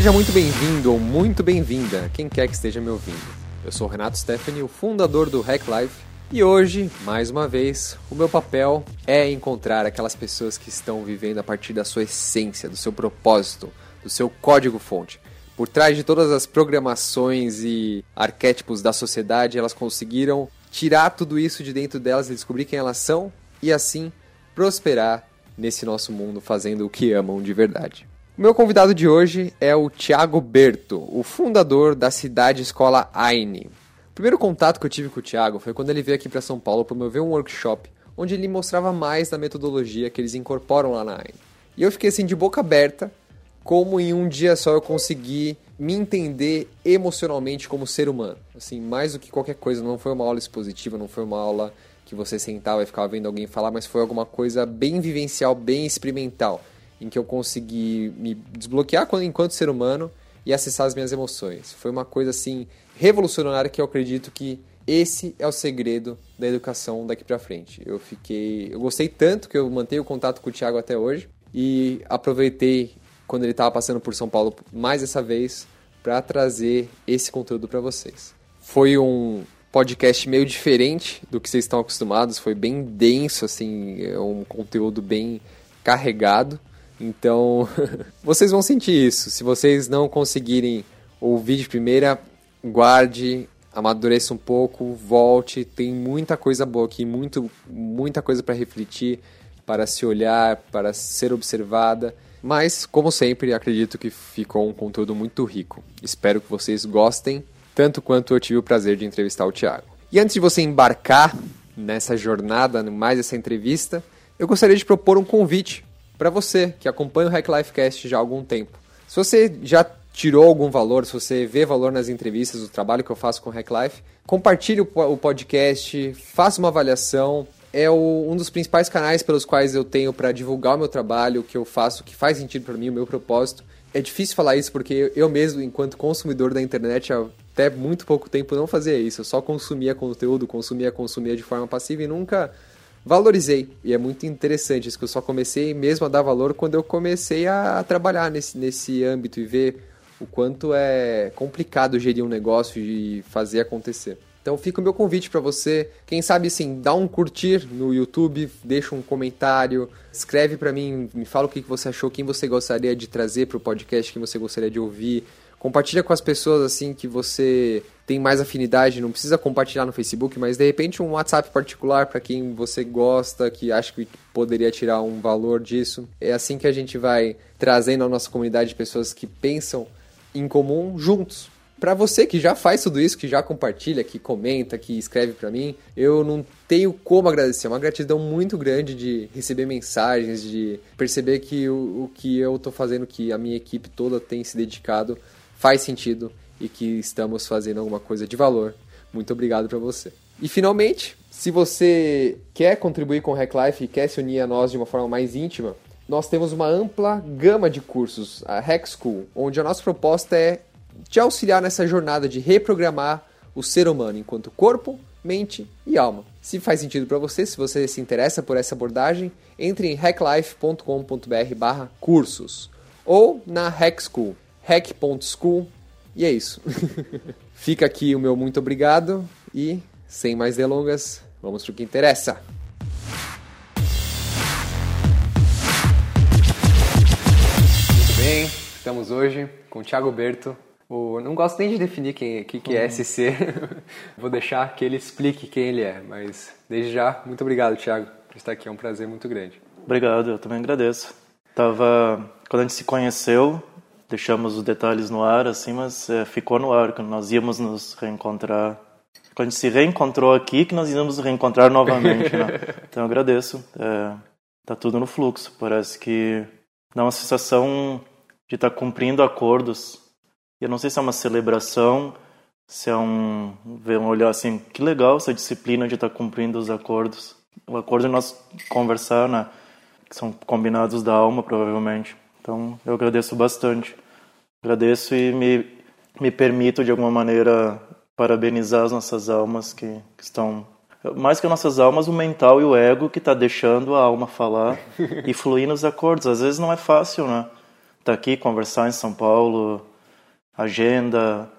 Seja muito bem-vindo ou muito bem-vinda, quem quer que esteja me ouvindo. Eu sou Renato Stephanie, o fundador do Hack Life, e hoje, mais uma vez, o meu papel é encontrar aquelas pessoas que estão vivendo a partir da sua essência, do seu propósito, do seu código-fonte. Por trás de todas as programações e arquétipos da sociedade, elas conseguiram tirar tudo isso de dentro delas e descobrir quem elas são e assim prosperar nesse nosso mundo fazendo o que amam de verdade. Meu convidado de hoje é o Thiago Berto, o fundador da Cidade Escola Aine. O primeiro contato que eu tive com o Thiago foi quando ele veio aqui para São Paulo promover um workshop onde ele mostrava mais da metodologia que eles incorporam lá na Aine. E eu fiquei assim de boca aberta, como em um dia só eu consegui me entender emocionalmente como ser humano. Assim, mais do que qualquer coisa, não foi uma aula expositiva, não foi uma aula que você sentava e ficava vendo alguém falar, mas foi alguma coisa bem vivencial, bem experimental em que eu consegui me desbloquear enquanto ser humano e acessar as minhas emoções. Foi uma coisa assim revolucionária que eu acredito que esse é o segredo da educação daqui para frente. Eu fiquei, eu gostei tanto que eu mantenho o contato com o Thiago até hoje e aproveitei quando ele estava passando por São Paulo mais essa vez para trazer esse conteúdo para vocês. Foi um podcast meio diferente do que vocês estão acostumados, foi bem denso assim, é um conteúdo bem carregado então, vocês vão sentir isso. Se vocês não conseguirem ouvir de primeira, guarde, amadureça um pouco, volte. Tem muita coisa boa aqui, muito, muita coisa para refletir, para se olhar, para ser observada. Mas, como sempre, acredito que ficou um conteúdo muito rico. Espero que vocês gostem, tanto quanto eu tive o prazer de entrevistar o Thiago. E antes de você embarcar nessa jornada, mais essa entrevista, eu gostaria de propor um convite para você que acompanha o Hack Life Cast já há algum tempo. Se você já tirou algum valor, se você vê valor nas entrevistas, o trabalho que eu faço com o Hack Life, compartilhe o podcast, faça uma avaliação. É o, um dos principais canais pelos quais eu tenho para divulgar o meu trabalho, o que eu faço, o que faz sentido para mim, o meu propósito. É difícil falar isso porque eu mesmo, enquanto consumidor da internet, até muito pouco tempo não fazia isso. Eu só consumia conteúdo, consumia, consumia de forma passiva e nunca valorizei. E é muito interessante isso, que eu só comecei mesmo a dar valor quando eu comecei a trabalhar nesse, nesse âmbito e ver o quanto é complicado gerir um negócio e fazer acontecer. Então fica o meu convite para você, quem sabe assim, dá um curtir no YouTube, deixa um comentário, escreve para mim, me fala o que você achou, quem você gostaria de trazer para o podcast, quem você gostaria de ouvir, Compartilha com as pessoas assim que você tem mais afinidade, não precisa compartilhar no Facebook, mas de repente um WhatsApp particular para quem você gosta, que acha que poderia tirar um valor disso. É assim que a gente vai trazendo a nossa comunidade de pessoas que pensam em comum juntos. Para você que já faz tudo isso, que já compartilha, que comenta, que escreve para mim, eu não tenho como agradecer. É uma gratidão muito grande de receber mensagens, de perceber que o, o que eu estou fazendo, que a minha equipe toda tem se dedicado faz sentido e que estamos fazendo alguma coisa de valor. Muito obrigado para você. E finalmente, se você quer contribuir com o Hack Life e quer se unir a nós de uma forma mais íntima, nós temos uma ampla gama de cursos, a Hack School, onde a nossa proposta é te auxiliar nessa jornada de reprogramar o ser humano enquanto corpo, mente e alma. Se faz sentido para você, se você se interessa por essa abordagem, entre em hacklife.com.br/cursos ou na Hack School hack.school. E é isso. Fica aqui o meu muito obrigado e, sem mais delongas, vamos para o que interessa. Muito bem, estamos hoje com o Thiago Berto. O, não gosto nem de definir quem que, que é SC. Vou deixar que ele explique quem ele é, mas desde já, muito obrigado, Thiago, por estar aqui. É um prazer muito grande. Obrigado, eu também agradeço. Tava, quando a gente se conheceu, deixamos os detalhes no ar, assim, mas é, ficou no ar que nós íamos nos reencontrar. Quando a gente se reencontrou aqui, que nós íamos nos reencontrar novamente, né? Então eu agradeço. É, tá tudo no fluxo. Parece que dá uma sensação de estar tá cumprindo acordos. Eu não sei se é uma celebração, se é um ver um olhar assim, que legal essa disciplina de estar tá cumprindo os acordos. O acordo de nós conversar, né? Que são combinados da alma, provavelmente. Então eu agradeço bastante. Agradeço e me, me permito, de alguma maneira, parabenizar as nossas almas que, que estão. Mais que as nossas almas, o mental e o ego que está deixando a alma falar e fluir nos acordos. Às vezes não é fácil, né? Estar tá aqui, conversar em São Paulo, agenda.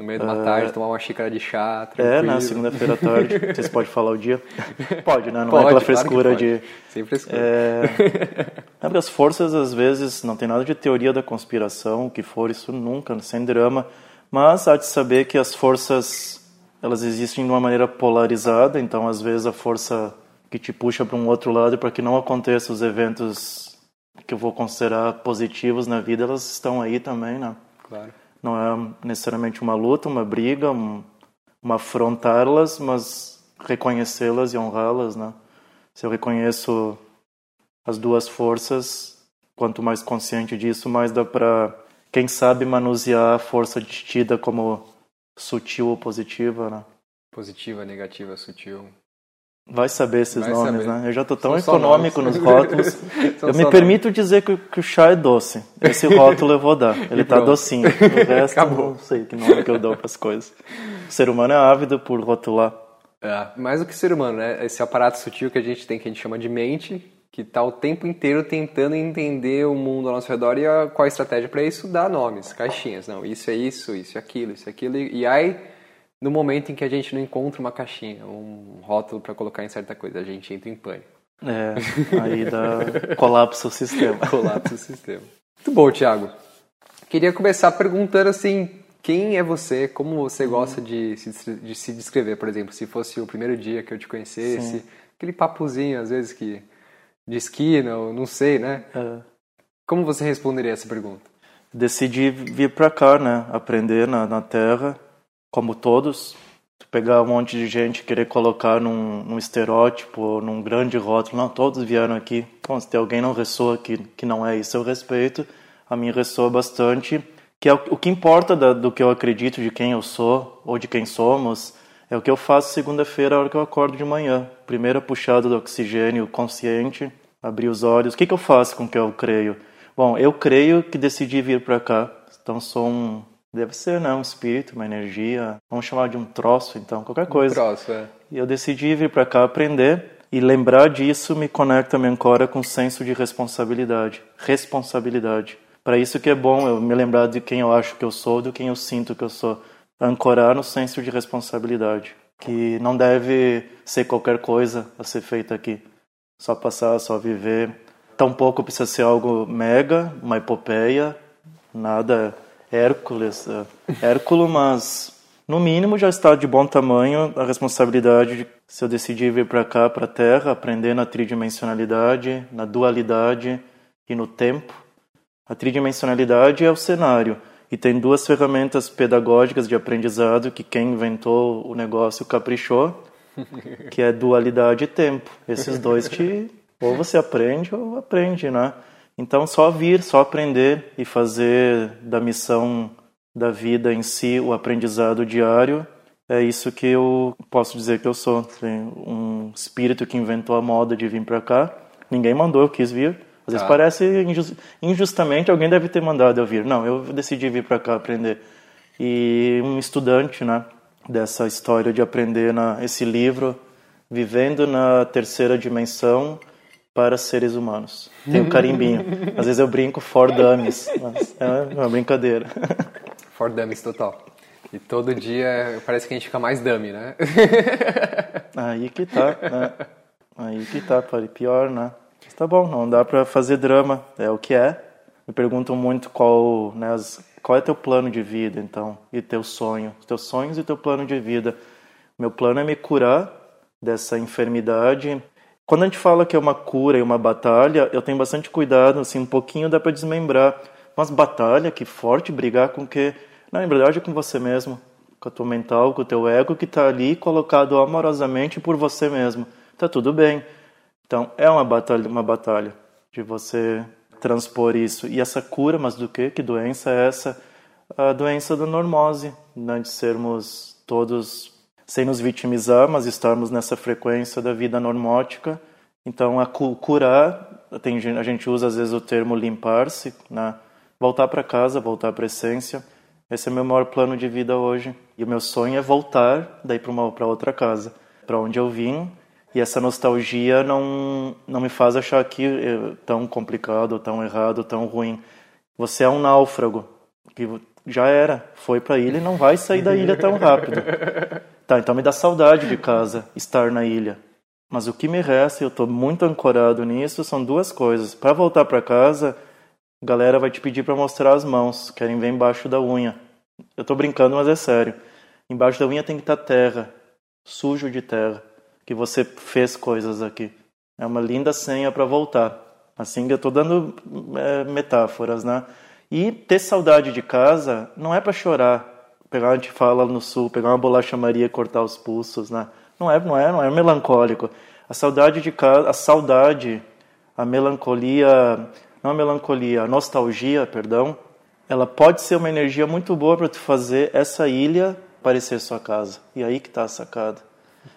No meio de uma uh, tarde, tomar uma xícara de chá. Tranquilo. É, na segunda-feira à tarde. Vocês podem falar o dia? Pode, né? Não pode, é pela frescura claro de. Sem frescura. É... as forças, às vezes, não tem nada de teoria da conspiração, o que for, isso nunca, sem drama. Mas há de saber que as forças elas existem de uma maneira polarizada, então às vezes a força que te puxa para um outro lado para que não aconteça os eventos que eu vou considerar positivos na vida, elas estão aí também, né? Claro. Não é necessariamente uma luta, uma briga, um, uma afrontá-las, mas reconhecê-las e honrá-las, né? Se eu reconheço as duas forças, quanto mais consciente disso, mais dá para, quem sabe, manusear a força tida como sutil ou positiva, né? Positiva, negativa, sutil. Vai saber esses Vai nomes, saber. né? Eu já tô tão São econômico nos rótulos. eu me permito nomes. dizer que, que, o chá é doce. Esse rótulo eu vou dar. Ele tá docinho. O resto, Acabou. não sei que nome que eu dou para as coisas. O ser humano é ávido por rotular. É, mais do que ser humano, né? Esse aparato sutil que a gente tem, que a gente chama de mente, que tá o tempo inteiro tentando entender o mundo ao nosso redor e a, qual a estratégia para isso? Dar nomes, caixinhas. Não, isso é isso, isso é aquilo, isso é aquilo. E, e aí no momento em que a gente não encontra uma caixinha, um rótulo para colocar em certa coisa, a gente entra em pânico. É, aí dá colapso o sistema. colapso o sistema. Muito bom, Thiago. Queria começar perguntando assim, quem é você? Como você gosta de se, de se descrever, por exemplo? Se fosse o primeiro dia que eu te conhecesse, Sim. aquele papozinho, às vezes, que de esquina, ou não sei, né? É. Como você responderia essa pergunta? Decidi vir para cá, né? Aprender na, na Terra como todos, pegar um monte de gente querer colocar num, num estereótipo, num grande rótulo, não, todos vieram aqui. Bom, se tem alguém não ressoa que, que não é isso, eu respeito. A mim ressoa bastante, que é o, o que importa da, do que eu acredito, de quem eu sou ou de quem somos, é o que eu faço segunda-feira, a hora que eu acordo de manhã. Primeira puxada do oxigênio consciente, abrir os olhos. O que, que eu faço com o que eu creio? Bom, eu creio que decidi vir para cá. Então sou um Deve ser, né? Um espírito, uma energia. Vamos chamar de um troço, então, qualquer coisa. Um troço, é. E eu decidi vir para cá aprender e lembrar disso me conecta, me ancora com um senso de responsabilidade. Responsabilidade. Para isso que é bom eu me lembrar de quem eu acho que eu sou, do quem eu sinto que eu sou. Ancorar no senso de responsabilidade. Que não deve ser qualquer coisa a ser feita aqui. Só passar, só viver. Tampouco precisa ser algo mega, uma epopeia, nada Hércules, é. Hérculo, mas no mínimo já está de bom tamanho a responsabilidade de, se eu decidir vir para cá, para a Terra, aprender na tridimensionalidade, na dualidade e no tempo. A tridimensionalidade é o cenário e tem duas ferramentas pedagógicas de aprendizado que quem inventou o negócio caprichou, que é dualidade e tempo. Esses dois te ou você aprende ou aprende, né? Então, só vir, só aprender e fazer da missão da vida em si o aprendizado diário, é isso que eu posso dizer que eu sou. Um espírito que inventou a moda de vir para cá. Ninguém mandou, eu quis vir. Às vezes ah. parece injustamente alguém deve ter mandado eu vir. Não, eu decidi vir para cá aprender. E um estudante, né, dessa história de aprender na esse livro, vivendo na terceira dimensão, para seres humanos. Tem o carimbinho. Às vezes eu brinco for dummies, mas é uma brincadeira. For dummies total. E todo dia parece que a gente fica mais dummy, né? Aí que tá, né? Aí que tá, pior, né? Mas tá bom, não dá para fazer drama, é o que é. Me perguntam muito qual, né, as, qual é teu plano de vida, então, e teu sonho, teus sonhos e teu plano de vida. Meu plano é me curar dessa enfermidade quando a gente fala que é uma cura e uma batalha, eu tenho bastante cuidado, assim, um pouquinho dá para desmembrar. Mas batalha, que forte, brigar com que... Na verdade é com você mesmo, com a tua mental, com o teu ego que está ali colocado amorosamente por você mesmo. Tá tudo bem. Então, é uma batalha, uma batalha de você transpor isso. E essa cura, mas do que? Que doença é essa? A doença da normose, né? de sermos todos sem nos vitimizar, mas estarmos nessa frequência da vida normótica. Então, a curar, a gente usa às vezes o termo limpar-se, né? voltar para casa, voltar para a essência. Esse é meu maior plano de vida hoje. E o meu sonho é voltar daí para outra casa, para onde eu vim. E essa nostalgia não, não me faz achar aqui é tão complicado, tão errado, tão ruim. Você é um náufrago que já era, foi para a ilha e não vai sair da ilha tão rápido. Tá, então me dá saudade de casa, estar na ilha. Mas o que me resta, eu estou muito ancorado nisso, são duas coisas. Para voltar para casa, a galera vai te pedir para mostrar as mãos, querem ver embaixo da unha. Eu estou brincando, mas é sério. Embaixo da unha tem que estar tá terra, sujo de terra, que você fez coisas aqui. É uma linda senha para voltar. Assim, eu estou dando é, metáforas, né? E ter saudade de casa não é para chorar, pegar a gente fala no sul, pegar uma bolacha Maria e cortar os pulsos, né? Não é, não é, não é melancólico. A saudade de casa, a saudade, a melancolia, não a melancolia, a nostalgia, perdão, ela pode ser uma energia muito boa para tu fazer essa ilha parecer sua casa. E aí que está a sacada.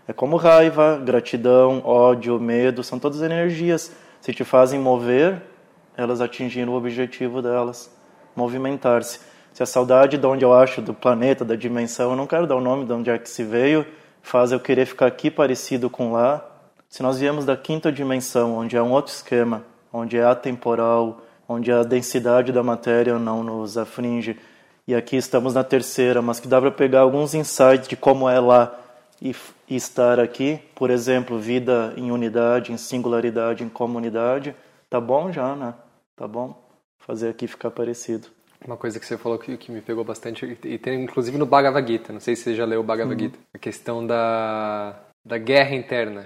É como raiva, gratidão, ódio, medo, são todas energias. Se te fazem mover, elas atingiram o objetivo delas movimentar-se. Se a saudade de onde eu acho, do planeta, da dimensão, eu não quero dar o nome de onde é que se veio, faz eu querer ficar aqui parecido com lá. Se nós viemos da quinta dimensão, onde é um outro esquema, onde é atemporal, onde a densidade da matéria não nos aflige, e aqui estamos na terceira, mas que dá para pegar alguns insights de como é lá e, e estar aqui, por exemplo, vida em unidade, em singularidade, em comunidade, tá bom já, né? Tá bom? fazer aqui ficar parecido. Uma coisa que você falou que, que me pegou bastante, e tem inclusive no Bhagavad Gita, não sei se você já leu o Bhagavad uhum. Gita, a questão da, da guerra interna.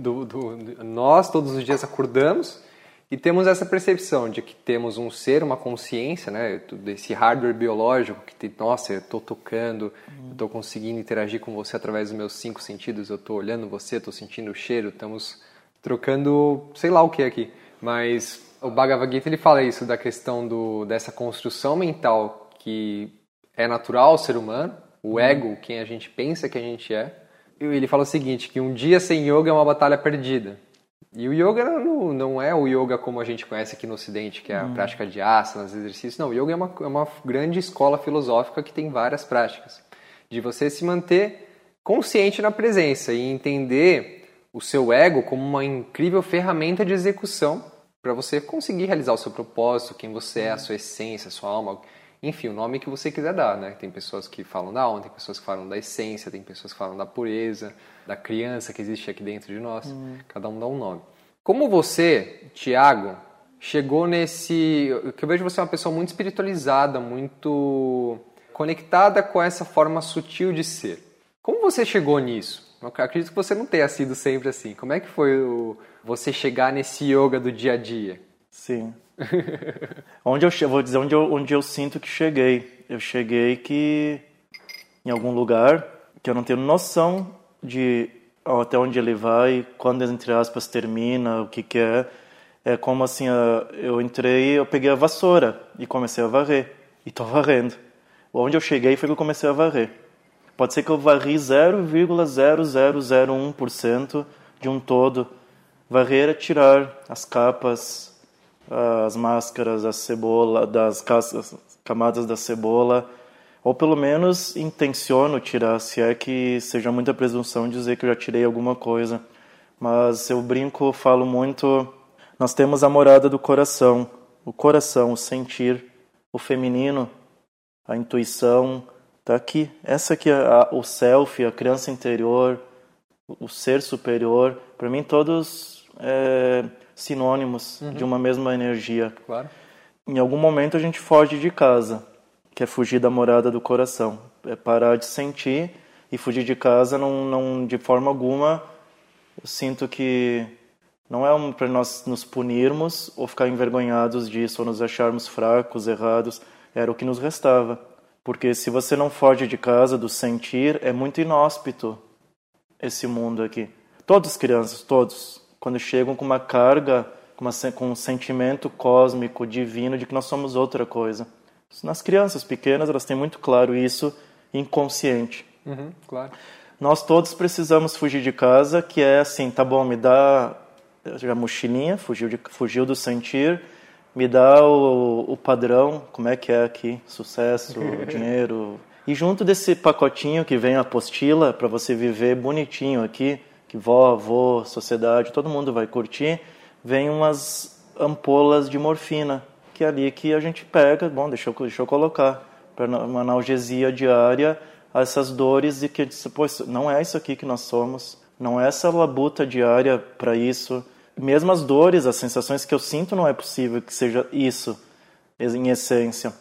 Do, do, do, nós, todos os dias, acordamos e temos essa percepção de que temos um ser, uma consciência, né, desse hardware biológico que tem, nossa, eu estou tocando, eu estou conseguindo interagir com você através dos meus cinco sentidos, eu estou olhando você, estou sentindo o cheiro, estamos trocando, sei lá o que aqui, mas o Bhagavad Gita ele fala isso da questão do, dessa construção mental que é natural ao ser humano, o uhum. ego, quem a gente pensa que a gente é. Ele fala o seguinte, que um dia sem yoga é uma batalha perdida. E o yoga não, não é o yoga como a gente conhece aqui no Ocidente, que é a uhum. prática de asanas, exercícios. Não, o yoga é uma, é uma grande escola filosófica que tem várias práticas. De você se manter consciente na presença e entender o seu ego como uma incrível ferramenta de execução para você conseguir realizar o seu propósito, quem você é, a sua essência, a sua alma, enfim, o nome que você quiser dar, né? Tem pessoas que falam da alma, tem pessoas que falam da essência, tem pessoas que falam da pureza, da criança que existe aqui dentro de nós. Uhum. Cada um dá um nome. Como você, Tiago, chegou nesse. Que eu vejo você é uma pessoa muito espiritualizada, muito conectada com essa forma sutil de ser. Como você chegou nisso? Eu acredito que você não tenha sido sempre assim. Como é que foi o, você chegar nesse yoga do dia a dia? Sim. onde eu vou dizer onde eu, onde eu sinto que cheguei. Eu cheguei que em algum lugar que eu não tenho noção de até onde ele vai, quando entre aspas termina, o que que é. É como assim, eu entrei, eu peguei a vassoura e comecei a varrer. E tô varrendo. Onde eu cheguei foi que eu comecei a varrer. Pode ser que eu varri 0,0001% de um todo. Varrer é tirar as capas, as máscaras, a cebola, das camadas da cebola, ou pelo menos intenciono tirar, se é que seja muita presunção dizer que eu já tirei alguma coisa. Mas eu brinco, falo muito, nós temos a morada do coração, o coração, o sentir, o feminino, a intuição, tá aqui. Essa aqui é a, o self, a criança interior, o ser superior. Para mim todos é, sinônimos uhum. de uma mesma energia. Claro. Em algum momento a gente foge de casa, que é fugir da morada do coração. É parar de sentir e fugir de casa não, não de forma alguma. Eu sinto que não é um, para nós nos punirmos ou ficar envergonhados disso ou nos acharmos fracos, errados. Era o que nos restava. Porque se você não foge de casa do sentir, é muito inóspito esse mundo aqui. Todas crianças, todos, quando chegam com uma carga, com, uma, com um sentimento cósmico, divino, de que nós somos outra coisa. Nas crianças pequenas, elas têm muito claro isso, inconsciente. Uhum, claro. Nós todos precisamos fugir de casa, que é assim, tá bom, me dá a mochilinha, fugiu, de, fugiu do sentir, me dá o, o padrão, como é que é aqui, sucesso, dinheiro. E junto desse pacotinho que vem a apostila, para você viver bonitinho aqui, que vó, avô, sociedade, todo mundo vai curtir, vem umas ampolas de morfina, que é ali que a gente pega, bom, deixa eu, deixa eu colocar. para uma analgesia diária a essas dores e que pô, não é isso aqui que nós somos, não é essa labuta diária para isso. Mesmo as dores, as sensações que eu sinto, não é possível que seja isso em essência.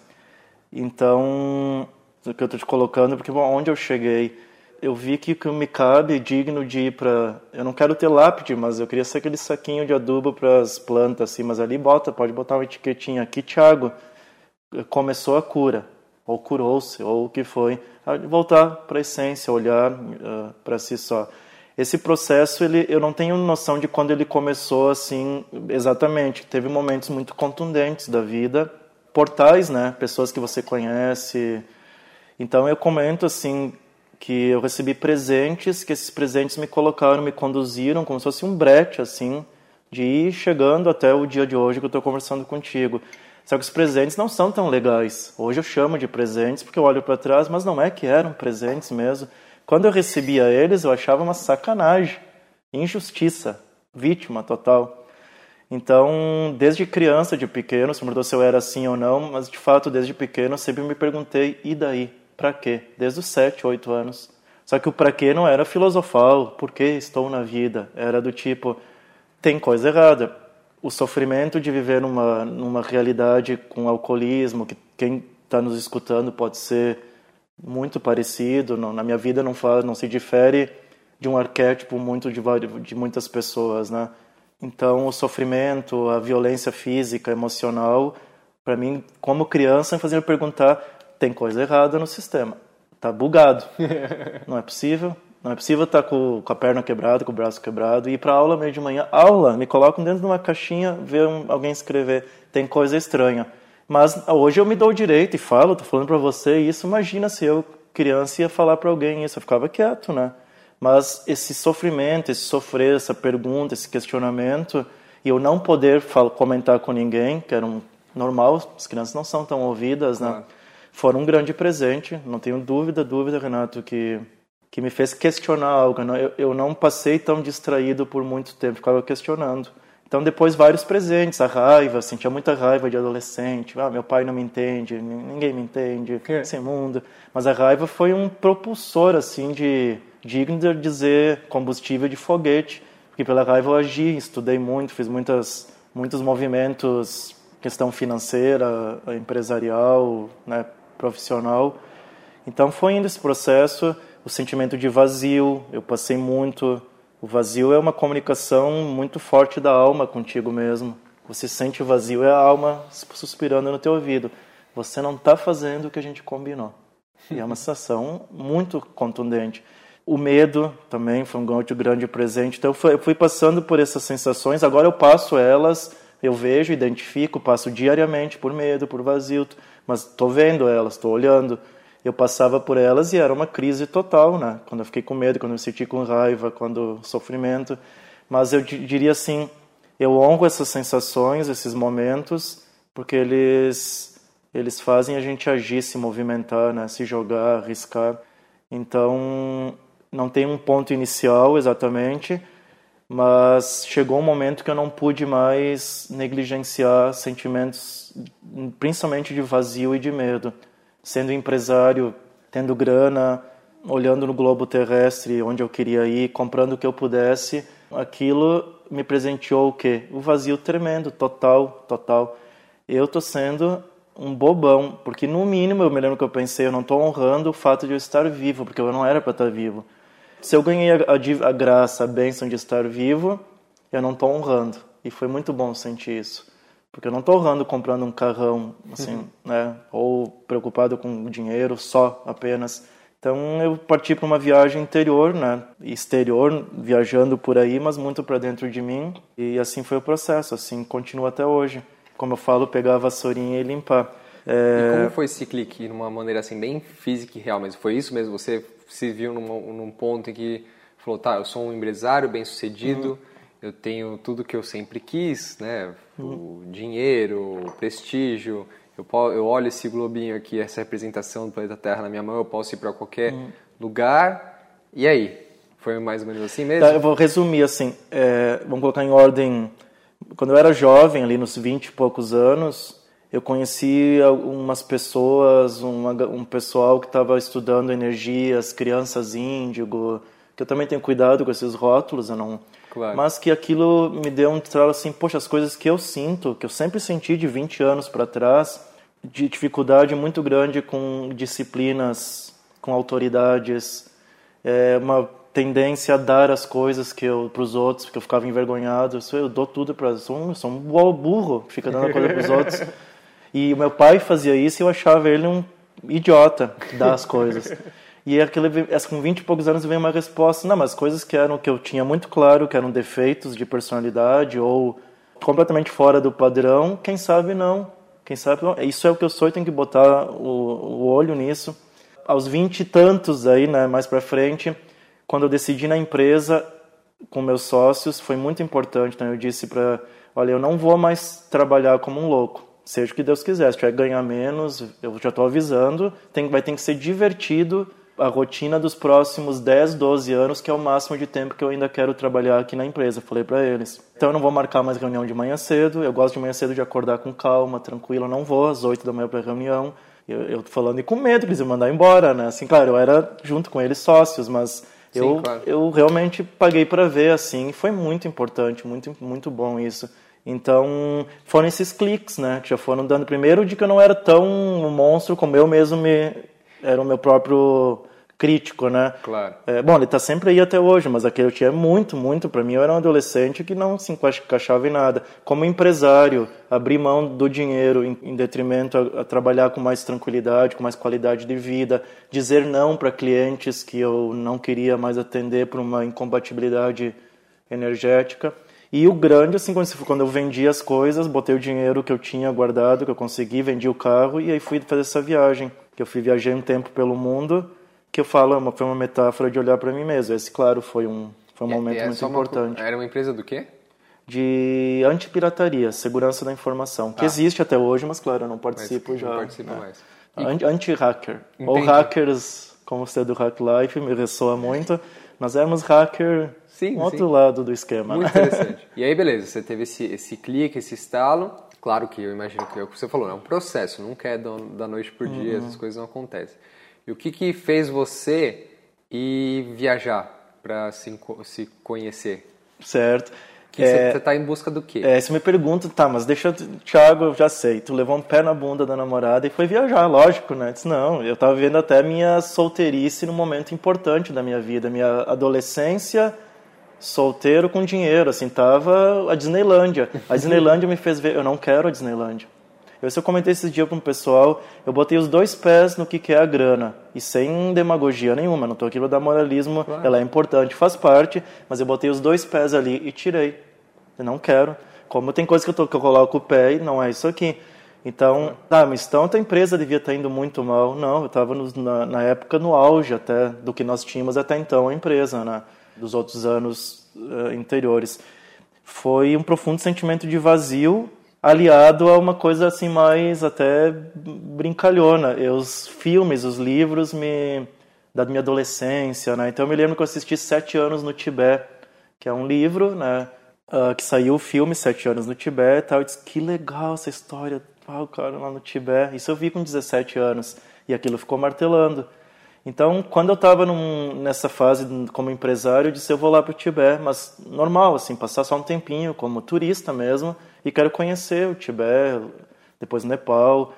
Então, o que eu estou te colocando, porque bom, onde eu cheguei, eu vi que o que me cabe digno de ir para. Eu não quero ter lápide, mas eu queria ser aquele saquinho de adubo para as plantas, assim, mas ali bota, pode botar uma etiquetinha aqui, Thiago. Começou a cura, ou curou-se, ou o que foi. Voltar para a essência, olhar uh, para si só. Esse processo, ele, eu não tenho noção de quando ele começou assim exatamente. Teve momentos muito contundentes da vida, portais, né? Pessoas que você conhece. Então eu comento assim que eu recebi presentes, que esses presentes me colocaram, me conduziram como se fosse um brete assim, de ir chegando até o dia de hoje que eu estou conversando contigo. Só que os presentes não são tão legais. Hoje eu chamo de presentes porque eu olho para trás, mas não é que eram presentes mesmo. Quando eu recebia eles, eu achava uma sacanagem, injustiça, vítima total. Então, desde criança, de pequeno, se me se eu era assim ou não, mas de fato, desde pequeno, sempre me perguntei, e daí? Para quê? Desde os 7, 8 anos. Só que o para quê não era filosofal, por que estou na vida? Era do tipo, tem coisa errada. O sofrimento de viver numa, numa realidade com alcoolismo, que quem está nos escutando pode ser muito parecido, não, na minha vida não, faz, não se difere de um arquétipo muito de, de muitas pessoas, né? Então, o sofrimento, a violência física, emocional, para mim, como criança, fazia me perguntar: tem coisa errada no sistema, tá bugado, não é possível. Não é possível estar tá com, com a perna quebrada, com o braço quebrado, e ir para aula meio de manhã. Aula, me colocam dentro de uma caixinha, ver um, alguém escrever. Tem coisa estranha. Mas hoje eu me dou o direito e falo, estou falando para você isso. Imagina se eu, criança, ia falar para alguém isso. Eu ficava quieto, né? Mas esse sofrimento, esse sofrer, essa pergunta, esse questionamento, e eu não poder falar, comentar com ninguém, que era um normal, as crianças não são tão ouvidas, né? Foram um grande presente, não tenho dúvida, dúvida, Renato, que que me fez questionar algo. Eu, eu não passei tão distraído por muito tempo, ficava questionando. Então, depois, vários presentes, a raiva, sentia muita raiva de adolescente. Ah, meu pai não me entende, ninguém me entende, esse mundo. Mas a raiva foi um propulsor, assim, de digno de dizer combustível de foguete, porque pela raiva eu agi, estudei muito, fiz muitas, muitos movimentos, questão financeira, empresarial, né, profissional. Então foi indo esse processo, o sentimento de vazio, eu passei muito. O vazio é uma comunicação muito forte da alma contigo mesmo. Você sente o vazio, é a alma suspirando no teu ouvido. Você não está fazendo o que a gente combinou. E é uma sensação muito contundente. O medo também foi um outro grande presente. Então eu fui passando por essas sensações, agora eu passo elas, eu vejo, identifico, passo diariamente por medo, por vazio, mas estou vendo elas, estou olhando. Eu passava por elas e era uma crise total, né? Quando eu fiquei com medo, quando eu senti com raiva, quando sofrimento. Mas eu diria assim, eu honro essas sensações, esses momentos, porque eles eles fazem a gente agir, se movimentar, né? Se jogar, arriscar. Então, não tem um ponto inicial exatamente, mas chegou um momento que eu não pude mais negligenciar sentimentos, principalmente de vazio e de medo. Sendo empresário, tendo grana, olhando no globo terrestre onde eu queria ir, comprando o que eu pudesse, aquilo me presenteou o quê? O vazio tremendo, total, total. Eu tô sendo um bobão, porque no mínimo eu me lembro que eu pensei, eu não estou honrando o fato de eu estar vivo, porque eu não era para estar vivo. Se eu ganhei a, a, graça, a bênção de estar vivo, eu não estou honrando. E foi muito bom sentir isso. Porque eu não estou honrando comprando um carrão, assim, uhum. né? Ou preocupado com dinheiro só, apenas. Então eu parti para uma viagem interior, né? Exterior, viajando por aí, mas muito para dentro de mim. E assim foi o processo, assim continua até hoje. Como eu falo, pegar a vassourinha e limpar. É... E como foi esse clique, numa maneira assim bem física e real mesmo? Foi isso mesmo? Você se viu num, num ponto em que falou, tá, eu sou um empresário bem sucedido, uhum. Eu tenho tudo que eu sempre quis, né? Uhum. O dinheiro, o prestígio. Eu, eu olho esse globinho aqui, essa representação do planeta Terra na minha mão, eu posso ir para qualquer uhum. lugar. E aí? Foi mais ou menos assim mesmo? Tá, eu vou resumir assim. É, vamos colocar em ordem. Quando eu era jovem, ali nos 20 e poucos anos, eu conheci algumas pessoas, uma, um pessoal que estava estudando energias, crianças índigo, que eu também tenho cuidado com esses rótulos, eu não... Claro. Mas que aquilo me deu um tralo assim, poxa, as coisas que eu sinto, que eu sempre senti de 20 anos para trás, de dificuldade muito grande com disciplinas, com autoridades, é, uma tendência a dar as coisas que eu para os outros, porque eu ficava envergonhado. Eu, eu dou tudo para sou um, sou um burro, fica dando a coisa para os outros. E o meu pai fazia isso e eu achava ele um idiota dar as coisas. E aquele, com 20 e poucos anos veio uma resposta, não, mas coisas que eram que eu tinha muito claro que eram defeitos de personalidade ou completamente fora do padrão, quem sabe não. Quem sabe isso é o que eu sou e tenho que botar o, o olho nisso. Aos 20 e tantos aí, né, mais para frente, quando eu decidi na empresa com meus sócios, foi muito importante, então eu disse para, olha, eu não vou mais trabalhar como um louco seja o que Deus quiser. Se tiver ganhar menos, eu já estou avisando, tem, vai ter que ser divertido a rotina dos próximos 10, 12 anos, que é o máximo de tempo que eu ainda quero trabalhar aqui na empresa. Falei para eles. Então eu não vou marcar mais reunião de manhã cedo. Eu gosto de manhã cedo de acordar com calma, tranquilo. Eu não vou às 8 da manhã para reunião. Eu, eu tô falando e com medo que eles iam mandar embora, né? Assim, claro, eu era junto com eles sócios, mas Sim, eu, claro. eu realmente paguei para ver, assim. Foi muito importante, muito, muito bom isso. Então, foram esses cliques, né? Que já foram dando primeiro de que eu não era tão um monstro como eu mesmo me era o meu próprio crítico, né? Claro. É, bom, ele está sempre aí até hoje, mas aquele eu tinha muito, muito. Para mim, eu era um adolescente que não se encaixava em nada. Como empresário, abrir mão do dinheiro em, em detrimento a, a, trabalhar com mais tranquilidade, com mais qualidade de vida, dizer não para clientes que eu não queria mais atender por uma incompatibilidade energética. E o grande, assim, quando eu vendi as coisas, botei o dinheiro que eu tinha guardado, que eu consegui, vendi o carro e aí fui fazer essa viagem. Que eu fui viajei um tempo pelo mundo, que eu falo, é foi uma metáfora de olhar para mim mesmo. Esse, claro, foi um, foi um momento é muito importante. Uma, era uma empresa do quê? De antipirataria, segurança da informação, que ah. existe até hoje, mas claro, eu não participo mas já. Não participo né? mais. Anti-hacker. Ou hackers, como você é do Hack Life, me ressoa muito. Nós éramos hacker Sim, um outro lado do esquema. Muito interessante. e aí, beleza, você teve esse, esse clique, esse estalo. Claro que eu imagino que é o que você falou, é um processo, nunca é da noite por dia, uhum. essas coisas não acontecem. E o que, que fez você ir viajar para se, se conhecer? Certo. Que é, você está em busca do quê? É, você me pergunta, tá, mas deixa, Thiago, eu já sei, tu levou um pé na bunda da namorada e foi viajar, lógico, né? Disse, não, eu estava vendo até minha solteirice no momento importante da minha vida, minha adolescência, solteiro com dinheiro, assim, tava a Disneylândia. A Disneylândia me fez ver, eu não quero a Disneylândia. Eu, se eu comentei esse dia com o pessoal, eu botei os dois pés no que, que é a grana. E sem demagogia nenhuma, não estou aqui para dar moralismo, claro. ela é importante, faz parte, mas eu botei os dois pés ali e tirei. Eu não quero. Como tem coisa que eu, tô, que eu coloco o pé e não é isso aqui. Então, ah, mas então a empresa devia estar indo muito mal. Não, eu estava na, na, época no auge até do que nós tínhamos até então a empresa, né? Dos outros anos uh, anteriores. Foi um profundo sentimento de vazio aliado a uma coisa assim mais até brincalhona. Eu, os filmes, os livros me da minha adolescência, né? Então eu me lembro que eu assisti Sete Anos no Tibete, que é um livro, né? Uh, que saiu o filme Sete Anos no Tibete, tal. Eu disse que legal essa história, o cara lá no Tibete. Isso eu vi com 17 anos e aquilo ficou martelando. Então, quando eu estava nessa fase como empresário, eu disse eu vou lá para o Tibete, mas normal, assim, passar só um tempinho como turista mesmo e quero conhecer o Tibete, depois o Nepal.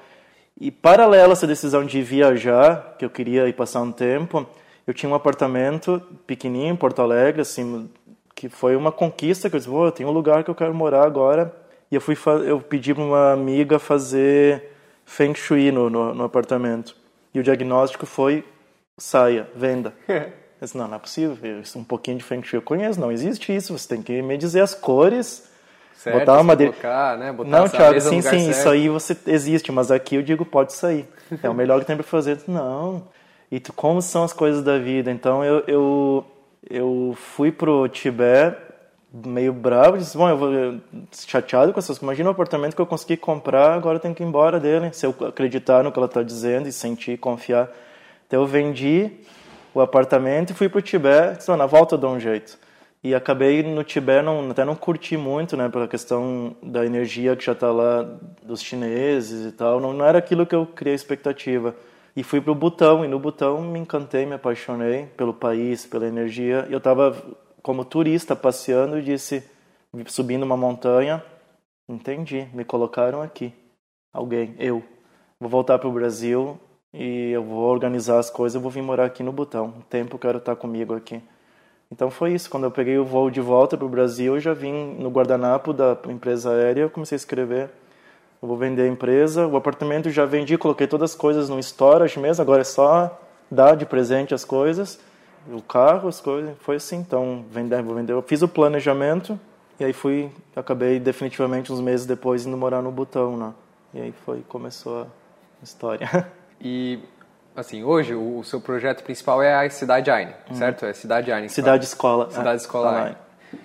E paralelo a essa decisão de viajar, que eu queria ir passar um tempo, eu tinha um apartamento pequenininho em Porto Alegre, assim, que foi uma conquista que eu disse, oh, eu tenho um lugar que eu quero morar agora. E eu fui eu pedi para uma amiga fazer feng shui no, no, no apartamento. E o diagnóstico foi saia, venda. Eu disse, não, não é possível, isso um pouquinho de Feng Shui eu conheço, não existe isso, você tem que me dizer as cores, certo, botar uma madeira... Colocar, né? botar não, Thiago, sim, sim, certo. isso aí você existe, mas aqui eu digo pode sair, é o melhor que tem para fazer. Não, e tu, como são as coisas da vida, então eu, eu, eu fui pro Tibete meio bravo, disse, bom, eu vou chateado com essas, imagina o apartamento que eu consegui comprar, agora eu tenho que ir embora dele, se eu acreditar no que ela está dizendo e sentir, confiar então eu vendi o apartamento e fui para o Tibete, disse, na volta eu dou um jeito. E acabei no Tibete, não, até não curti muito, né, pela questão da energia que já está lá dos chineses e tal. Não, não era aquilo que eu criei expectativa. E fui para o Butão, e no Butão me encantei, me apaixonei pelo país, pela energia. E eu estava como turista passeando e disse, subindo uma montanha, entendi, me colocaram aqui. Alguém, eu. Vou voltar para o Brasil e eu vou organizar as coisas, eu vou vir morar aqui no Butão. Um tempo quero estar comigo aqui. Então foi isso. Quando eu peguei o voo de volta para o Brasil, eu já vim no guardanapo da empresa aérea, eu comecei a escrever. Eu vou vender a empresa, o apartamento já vendi, coloquei todas as coisas no storage mesmo, agora é só dar de presente as coisas, o carro, as coisas, foi assim. Então, vender, vou vender. Eu fiz o planejamento e aí fui, acabei definitivamente uns meses depois indo morar no Butão, né? E aí foi, começou a história. E assim, hoje o, seu projeto principal é a Cidade Aine, hum. certo? É Cidade Aine. Cidade Escola. Cidade Escola Aine.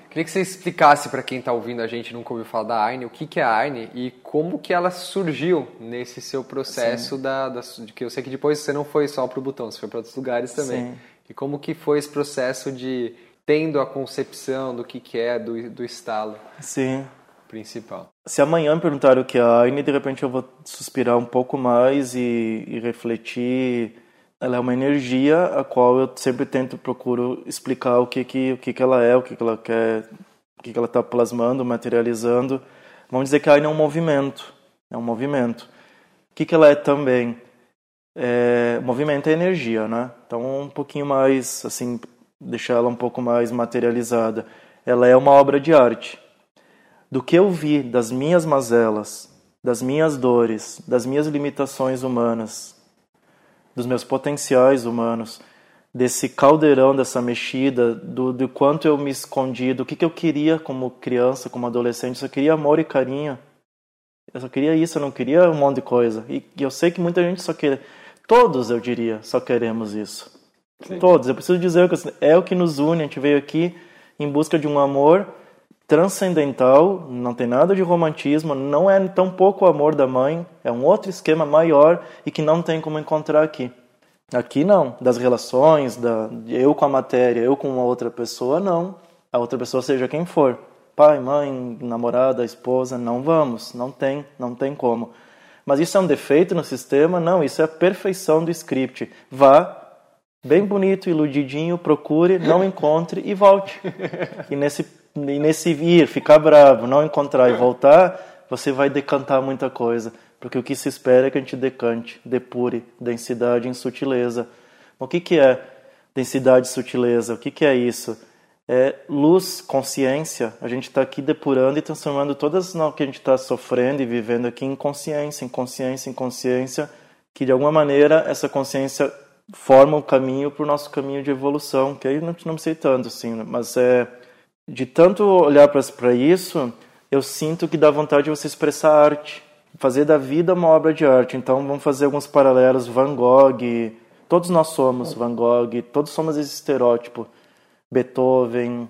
Queria que você explicasse para quem está ouvindo a gente e nunca ouviu falar da Aine, o que, que é a Aine e como que ela surgiu nesse seu processo da, da, de que eu sei que depois você não foi só para o Butão, você foi para outros lugares também. Sim. E como que foi esse processo de tendo a concepção do que, que é do, do estalo Sim. Principal. Se amanhã me perguntar o que é Aine, de repente eu vou suspirar um pouco mais e, e refletir ela é uma energia a qual eu sempre tento procuro explicar o que que o que que ela é, o que que ela quer, o que que ela está plasmando, materializando. Vamos dizer que a Aina é um movimento, é um movimento. O que que ela é também? É, movimento é energia, né? Então um pouquinho mais assim, deixar ela um pouco mais materializada. Ela é uma obra de arte. Do que eu vi das minhas mazelas, das minhas dores, das minhas limitações humanas, dos meus potenciais humanos, desse caldeirão, dessa mexida, do, do quanto eu me escondi, do que, que eu queria como criança, como adolescente. Eu só queria amor e carinho. Eu só queria isso, eu não queria um monte de coisa. E, e eu sei que muita gente só quer. Todos, eu diria, só queremos isso. Sim. Todos. Eu preciso dizer que é o que nos une. A gente veio aqui em busca de um amor transcendental, não tem nada de romantismo, não é tão pouco o amor da mãe, é um outro esquema maior e que não tem como encontrar aqui. Aqui não, das relações, da eu com a matéria, eu com uma outra pessoa, não. A outra pessoa seja quem for. Pai, mãe, namorada, esposa, não vamos, não tem, não tem como. Mas isso é um defeito no sistema? Não, isso é a perfeição do script. Vá, bem bonito, iludidinho, procure, não encontre e volte. E nesse e nesse ir, ficar bravo, não encontrar e voltar, você vai decantar muita coisa. Porque o que se espera é que a gente decante, depure densidade em sutileza. O que, que é densidade e sutileza? O que, que é isso? É luz, consciência. A gente está aqui depurando e transformando todas o que a gente está sofrendo e vivendo aqui em consciência, em consciência, em consciência, que de alguma maneira essa consciência forma o caminho para o nosso caminho de evolução, que aí não, não sei tanto assim, né? mas é de tanto olhar para isso, eu sinto que dá vontade de você expressar arte, fazer da vida uma obra de arte. Então vamos fazer alguns paralelos. Van Gogh, todos nós somos Van Gogh, todos somos esse estereótipo. Beethoven,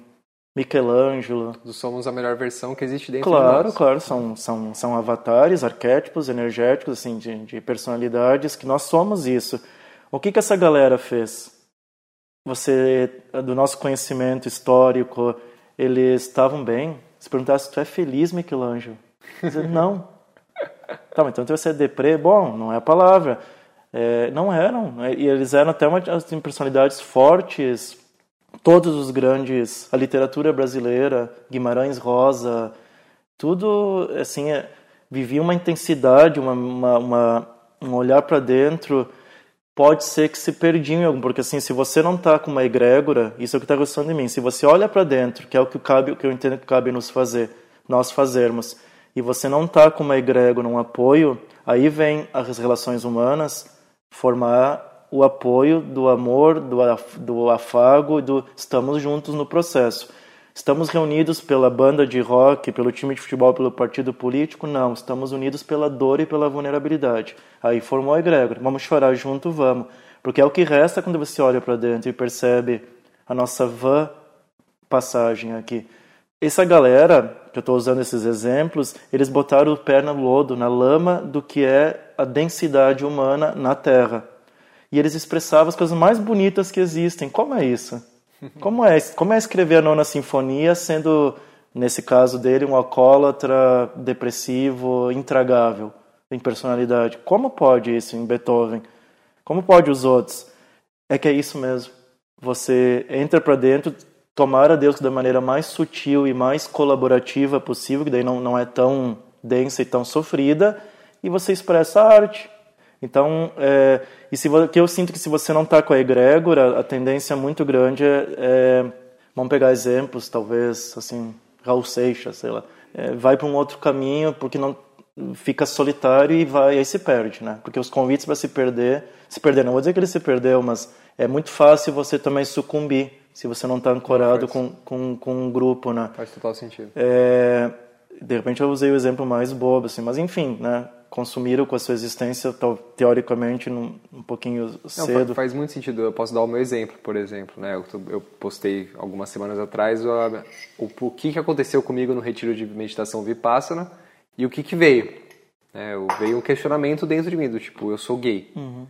Michelangelo. Todos somos a melhor versão que existe dentro claro, de nós. Claro, são, são, são avatares, arquétipos energéticos, assim, de, de personalidades, que nós somos isso. O que, que essa galera fez? Você, do nosso conhecimento histórico, eles estavam bem. Se perguntasse, tu é feliz, Michelangelo? Dizer, não. Tá, então você é deprê? Bom, não é a palavra. É, não eram. Né? E eles eram até uma, assim, personalidades fortes. Todos os grandes, a literatura brasileira, Guimarães Rosa, tudo, assim, é, vivia uma intensidade, uma, uma, uma um olhar para dentro pode ser que se perdiam, porque assim, se você não está com uma egrégora, isso é o que está gostando de mim. Se você olha para dentro, que é o que cabe, o que eu entendo que cabe nos fazer, nós fazermos, e você não está com uma egrégora, um apoio, aí vem as relações humanas formar o apoio do amor, do, do afago, do estamos juntos no processo. Estamos reunidos pela banda de rock, pelo time de futebol, pelo partido político? Não, estamos unidos pela dor e pela vulnerabilidade. Aí formou a egrégora. Vamos chorar junto? Vamos. Porque é o que resta quando você olha para dentro e percebe a nossa vã passagem aqui. Essa galera, que eu estou usando esses exemplos, eles botaram o pé no lodo, na lama do que é a densidade humana na Terra. E eles expressavam as coisas mais bonitas que existem. Como é isso? Como é, como é escrever a nona sinfonia sendo Nesse caso dele, um alcoólatra, depressivo, intragável, tem personalidade. Como pode isso em Beethoven? Como pode os outros? É que é isso mesmo. Você entra para dentro, tomar a Deus da maneira mais sutil e mais colaborativa possível, que daí não, não é tão densa e tão sofrida, e você expressa a arte. Então, é, e se que eu sinto que se você não está com a egrégora, a tendência muito grande é, é, vamos pegar exemplos, talvez assim, Raul Seixas, sei lá, é, vai para um outro caminho porque não fica solitário e vai aí se perde, né? Porque os convites para se perder, se perder, não vou dizer que ele se perdeu, mas é muito fácil você também sucumbir se você não está ancorado com, com, com um grupo, né? Faz total sentido. É, de repente eu usei o exemplo mais bobo, assim, mas enfim, né? Consumiram com a sua existência, teoricamente, num, um pouquinho cedo. Não, faz muito sentido. Eu posso dar o meu exemplo, por exemplo, né? Eu, eu postei algumas semanas atrás o, o, o que, que aconteceu comigo no retiro de meditação Vipassana e o que, que veio. É, veio um questionamento dentro de mim, do tipo, eu sou gay. Uhum.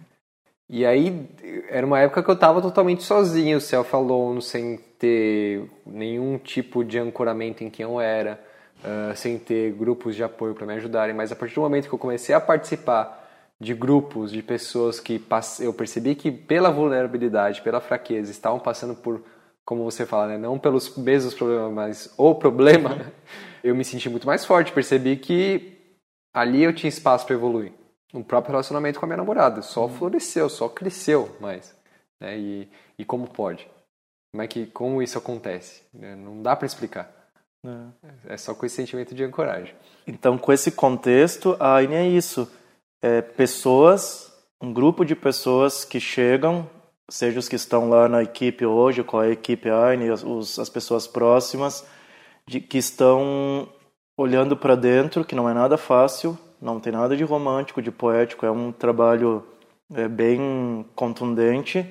E aí, era uma época que eu estava totalmente sozinho, self-alone, sem ter nenhum tipo de ancoramento em quem eu era, uh, sem ter grupos de apoio para me ajudarem. Mas a partir do momento que eu comecei a participar de grupos, de pessoas que eu percebi que pela vulnerabilidade, pela fraqueza, estavam passando por, como você fala, né? não pelos mesmos problemas, mas o problema, eu me senti muito mais forte. Percebi que ali eu tinha espaço para evoluir no próprio relacionamento com a minha namorada. Só uhum. floresceu, só cresceu mais. Né? E, e como pode? Como é que como isso acontece? Né? Não dá para explicar. É. é. só com esse sentimento de ancoragem. Então, com esse contexto, a AINE é isso. É pessoas, um grupo de pessoas que chegam, seja os que estão lá na equipe hoje, com a equipe AINE, os, as pessoas próximas, de, que estão olhando para dentro, que não é nada fácil, não tem nada de romântico, de poético, é um trabalho é, bem contundente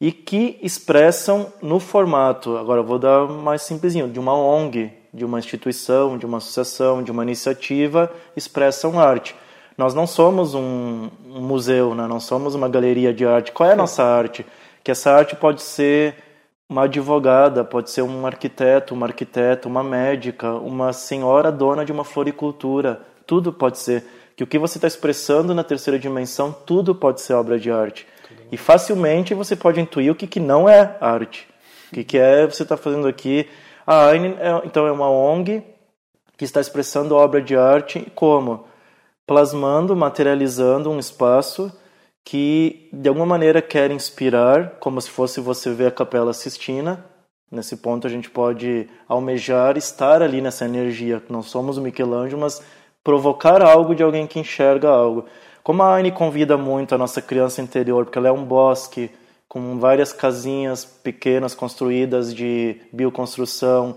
e que expressam no formato, agora vou dar mais simplesinho, de uma ONG, de uma instituição, de uma associação, de uma iniciativa, expressam arte. Nós não somos um, um museu, né? não somos uma galeria de arte. Qual é a nossa arte? Que essa arte pode ser uma advogada, pode ser um arquiteto, uma arquiteta, uma médica, uma senhora dona de uma floricultura, tudo pode ser. Que o que você está expressando na terceira dimensão, tudo pode ser obra de arte. E facilmente você pode intuir o que, que não é arte. O que, que é você está fazendo aqui. A Aine, é, então, é uma ONG que está expressando obra de arte como? Plasmando, materializando um espaço que de alguma maneira quer inspirar, como se fosse você ver a Capela Sistina. Nesse ponto a gente pode almejar estar ali nessa energia. Não somos o Michelangelo, mas provocar algo de alguém que enxerga algo. Como a Anne convida muito a nossa criança interior, porque ela é um bosque com várias casinhas pequenas construídas de bioconstrução,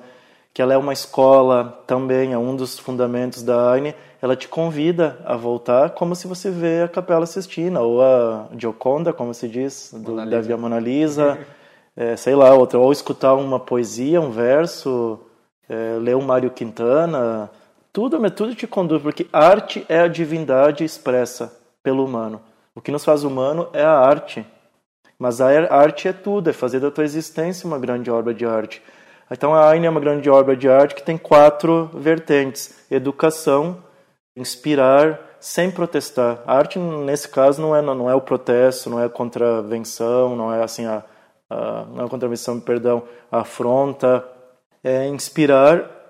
que ela é uma escola também, é um dos fundamentos da Anne, ela te convida a voltar como se você vê a Capela Sistina, ou a Gioconda, como se diz, do, Mona da Via Mona Lisa, é, sei lá, outra, ou escutar uma poesia, um verso, é, ler o Mário Quintana, tudo, tudo te conduz, porque arte é a divindade expressa pelo humano. O que nos faz humano é a arte. Mas a arte é tudo, é fazer da tua existência uma grande obra de arte. Então a Aine é uma grande obra de arte que tem quatro vertentes: educação, inspirar, sem protestar. A arte nesse caso não é não é o protesto, não é a contravenção, não é assim a, a não é a contravenção, perdão, a afronta. É inspirar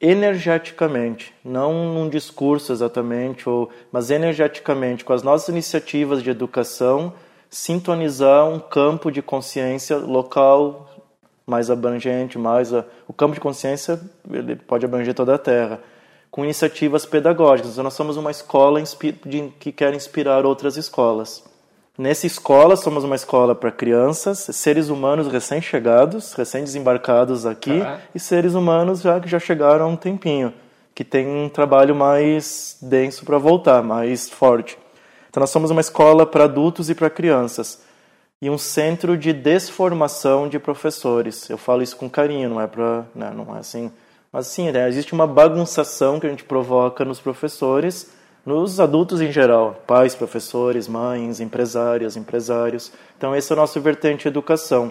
energeticamente, não num discurso exatamente, ou, mas energeticamente, com as nossas iniciativas de educação, sintonizar um campo de consciência local mais abrangente, mais a, o campo de consciência ele pode abranger toda a Terra, com iniciativas pedagógicas. Nós somos uma escola que quer inspirar outras escolas. Nessa escola, somos uma escola para crianças, seres humanos recém-chegados, recém-desembarcados aqui, uhum. e seres humanos já que já chegaram há um tempinho, que tem um trabalho mais denso para voltar, mais forte. Então, nós somos uma escola para adultos e para crianças, e um centro de desformação de professores. Eu falo isso com carinho, não é para, né, não é assim, mas sim, né, existe uma bagunçação que a gente provoca nos professores nos adultos em geral, pais, professores, mães, empresárias, empresários. Então, esse é o nosso vertente educação.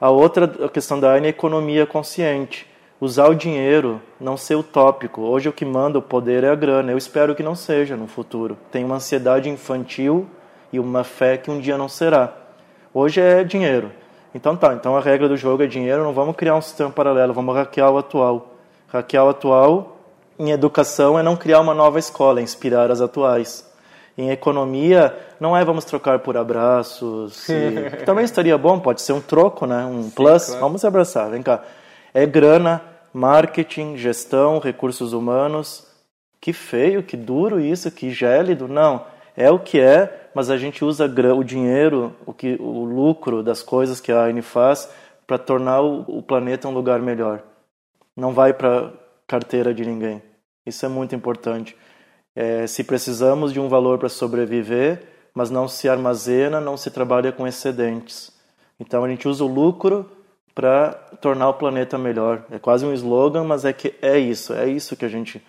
A outra questão da ANE é economia consciente, usar o dinheiro, não ser utópico. Hoje o que manda o poder é a grana. Eu espero que não seja no futuro. Tem uma ansiedade infantil e uma fé que um dia não será. Hoje é dinheiro. Então tá, então a regra do jogo é dinheiro, não vamos criar um sistema paralelo, vamos hackear o atual. Hackear o atual em educação é não criar uma nova escola, é inspirar as atuais. Em economia, não é vamos trocar por abraços. E, também estaria bom, pode ser um troco, né? um Sim, plus. Claro. Vamos se abraçar, vem cá. É grana, marketing, gestão, recursos humanos. Que feio, que duro isso, que gélido. Não, é o que é, mas a gente usa o dinheiro, o, que, o lucro das coisas que a AINE faz para tornar o, o planeta um lugar melhor. Não vai para carteira de ninguém. Isso é muito importante. É, se precisamos de um valor para sobreviver, mas não se armazena, não se trabalha com excedentes. Então a gente usa o lucro para tornar o planeta melhor. É quase um slogan, mas é que é isso, é isso que a gente.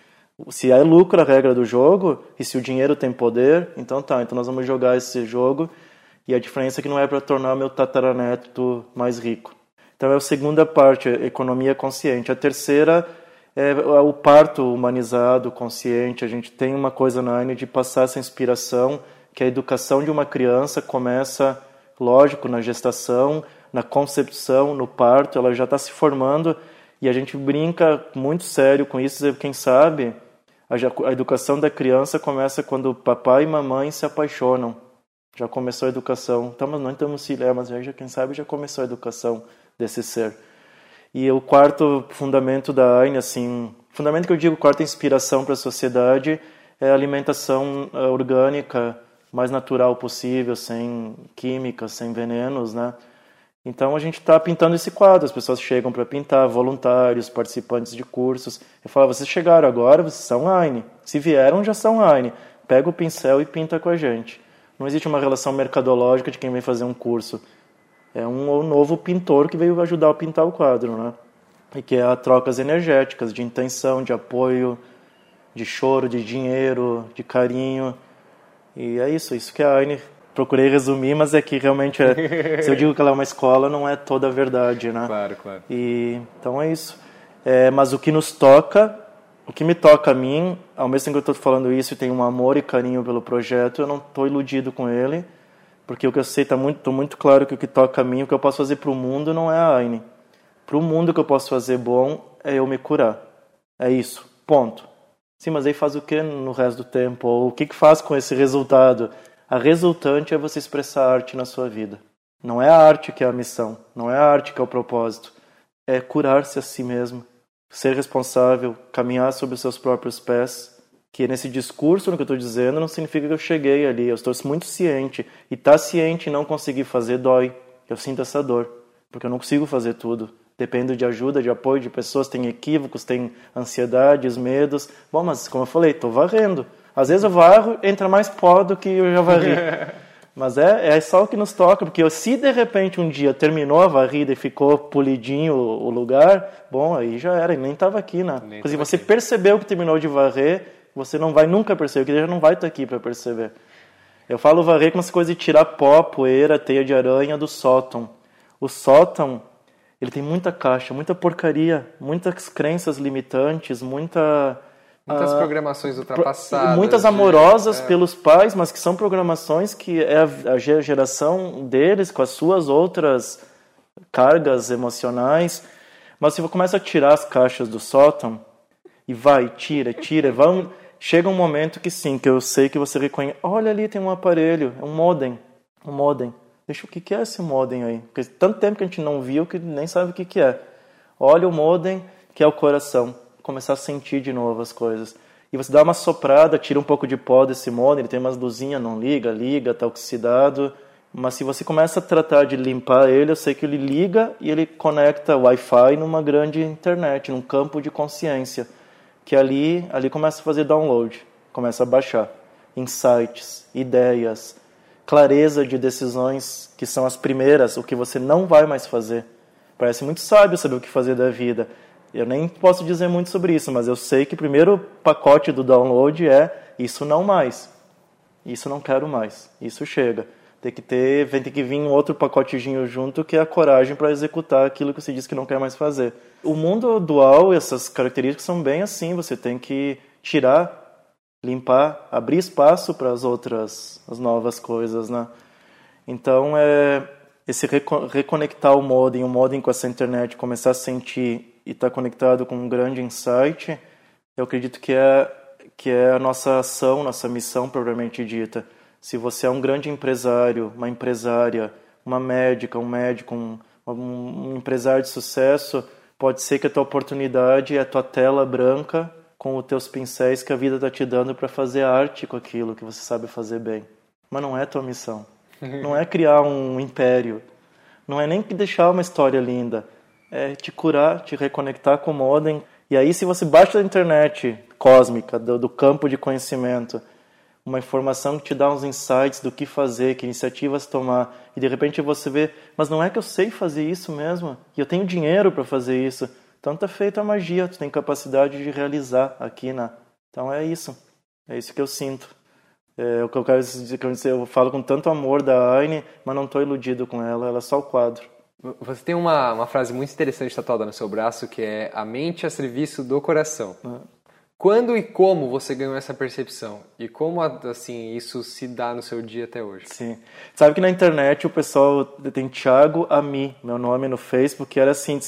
Se é lucro a regra do jogo e se o dinheiro tem poder, então tá, então nós vamos jogar esse jogo e a diferença é que não é para tornar meu tataraneto mais rico. Então é a segunda parte, economia consciente. A terceira é, é o parto humanizado, consciente. A gente tem uma coisa na ANE de passar essa inspiração, que a educação de uma criança começa, lógico, na gestação, na concepção, no parto, ela já está se formando e a gente brinca muito sério com isso. Quem sabe a educação da criança começa quando papai e mamãe se apaixonam. Já começou a educação. Estamos, não estamos filha, mas já, quem sabe já começou a educação desse ser. E o quarto fundamento da AINE, assim, fundamento que eu digo, quarta inspiração para a sociedade é a alimentação eh, orgânica mais natural possível, sem químicas, sem venenos, né? Então a gente está pintando esse quadro, as pessoas chegam para pintar, voluntários, participantes de cursos. Eu falo, vocês chegaram agora, vocês são AINE. Se vieram, já são AINE. Pega o pincel e pinta com a gente. Não existe uma relação mercadológica de quem vem fazer um curso é um novo pintor que veio ajudar a pintar o quadro, né? E que é a trocas energéticas, de intenção, de apoio, de choro, de dinheiro, de carinho. E é isso, isso que a Aine procurei resumir, mas é que realmente é, se eu digo que ela é uma escola, não é toda a verdade, né? Claro, claro. E então é isso. É, mas o que nos toca, o que me toca a mim, ao mesmo tempo que eu estou falando isso e tenho um amor e carinho pelo projeto, eu não estou iludido com ele porque o que eu sei está muito, muito claro que o que toca a mim, o que eu posso fazer para o mundo não é a Aine. Para o mundo o que eu posso fazer bom é eu me curar. É isso. Ponto. Sim, mas aí faz o que no resto do tempo? Ou o que, que faz com esse resultado? A resultante é você expressar arte na sua vida. Não é a arte que é a missão, não é a arte que é o propósito. É curar-se a si mesmo, ser responsável, caminhar sobre os seus próprios pés que nesse discurso, no que eu estou dizendo, não significa que eu cheguei ali. Eu estou muito ciente. E estar tá ciente e não conseguir fazer dói. Eu sinto essa dor. Porque eu não consigo fazer tudo. Dependo de ajuda, de apoio de pessoas. Tem equívocos, tem ansiedades, medos. Bom, mas como eu falei, estou varrendo. Às vezes eu varro, entra mais pó do que eu já varri. Mas é, é só o que nos toca, porque se de repente um dia terminou a varrida e ficou polidinho o, o lugar, bom, aí já era, ele nem estava aqui, né? Nem se você aqui. percebeu que terminou de varrer, você não vai nunca perceber, que ele já não vai estar aqui para perceber. Eu falo varrer como essa coisa de tirar pó, poeira, teia de aranha do sótão. O sótão, ele tem muita caixa, muita porcaria, muitas crenças limitantes, muita Muitas uh, programações ultrapassadas. Muitas amorosas de, é. pelos pais, mas que são programações que é a, a, geração deles com as suas outras cargas emocionais. Mas se você começa a tirar as caixas do sótão e vai, tira, tira, vamos, chega um momento que sim, que eu sei que você reconhece. Olha ali, tem um aparelho, é um modem. Um modem. Deixa o que, que é esse modem aí? Porque tanto tempo que a gente não viu que nem sabe o que, que é. Olha o modem, que é o coração. Começar a sentir de novo as coisas. E você dá uma soprada, tira um pouco de pó desse modem, ele tem umas luzinhas, não liga, liga, tá oxidado. Mas se você começa a tratar de limpar ele, eu sei que ele liga e ele conecta Wi-Fi numa grande internet, num campo de consciência que ali, ali começa a fazer download, começa a baixar insights, ideias, clareza de decisões que são as primeiras, o que você não vai mais fazer. Parece muito sábio saber o que fazer da vida. Eu nem posso dizer muito sobre isso, mas eu sei que o primeiro pacote do download é isso não mais. Isso não quero mais. Isso chega. Tem que ter, tem que vir um outro pacotezinho junto que é a coragem para executar aquilo que você diz que não quer mais fazer. O mundo dual, essas características são bem assim, você tem que tirar, limpar, abrir espaço para as outras, as novas coisas, né? Então, é esse reconectar o modem, o modem com essa internet, começar a sentir e estar tá conectado com um grande insight, eu acredito que é que é a nossa ação, nossa missão propriamente dita se você é um grande empresário, uma empresária, uma médica, um médico, um, um empresário de sucesso, pode ser que a tua oportunidade é a tua tela branca com os teus pincéis que a vida está te dando para fazer arte com aquilo que você sabe fazer bem. Mas não é tua missão. Não é criar um império. Não é nem deixar uma história linda. É te curar, te reconectar com o modem. E aí, se você baixa da internet cósmica, do, do campo de conhecimento, uma informação que te dá uns insights do que fazer, que iniciativas tomar, e de repente você vê, mas não é que eu sei fazer isso mesmo, e eu tenho dinheiro para fazer isso. Então está feita a magia, tu tem capacidade de realizar aqui na. Então é isso, é isso que eu sinto. É o que eu quero dizer, eu falo com tanto amor da Aine, mas não estou iludido com ela, ela é só o quadro. Você tem uma, uma frase muito interessante tatuada no seu braço que é a mente a serviço do coração. Uhum. Quando e como você ganhou essa percepção? E como assim isso se dá no seu dia até hoje? Sim. Sabe que na internet o pessoal tem Thiago Ami, meu nome no Facebook, era assim,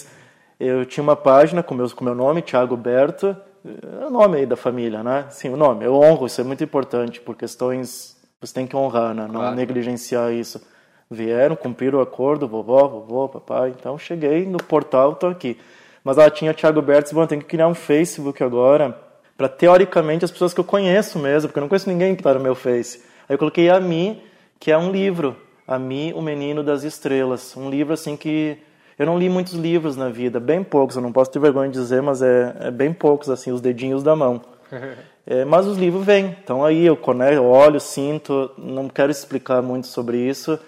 eu tinha uma página com meu, com meu nome, Thiago Berto, é o nome aí da família, né? Sim, o nome. Eu honro, isso é muito importante, por questões você tem que honrar, né? Não claro. negligenciar isso. Vieram, cumpriram o acordo, vovó, vovô, papai. Então cheguei no portal, tô aqui. Mas ela tinha Thiago Berto, bom, tem que criar um Facebook agora para teoricamente as pessoas que eu conheço mesmo, porque eu não conheço ninguém que está no meu Face. Aí eu coloquei a Mi, que é um livro, a Mi, o Menino das Estrelas, um livro assim que eu não li muitos livros na vida, bem poucos, eu não posso ter vergonha de dizer, mas é, é bem poucos assim, os dedinhos da mão. É, mas os livros vêm, então aí eu, eu olho, sinto, não quero explicar muito sobre isso.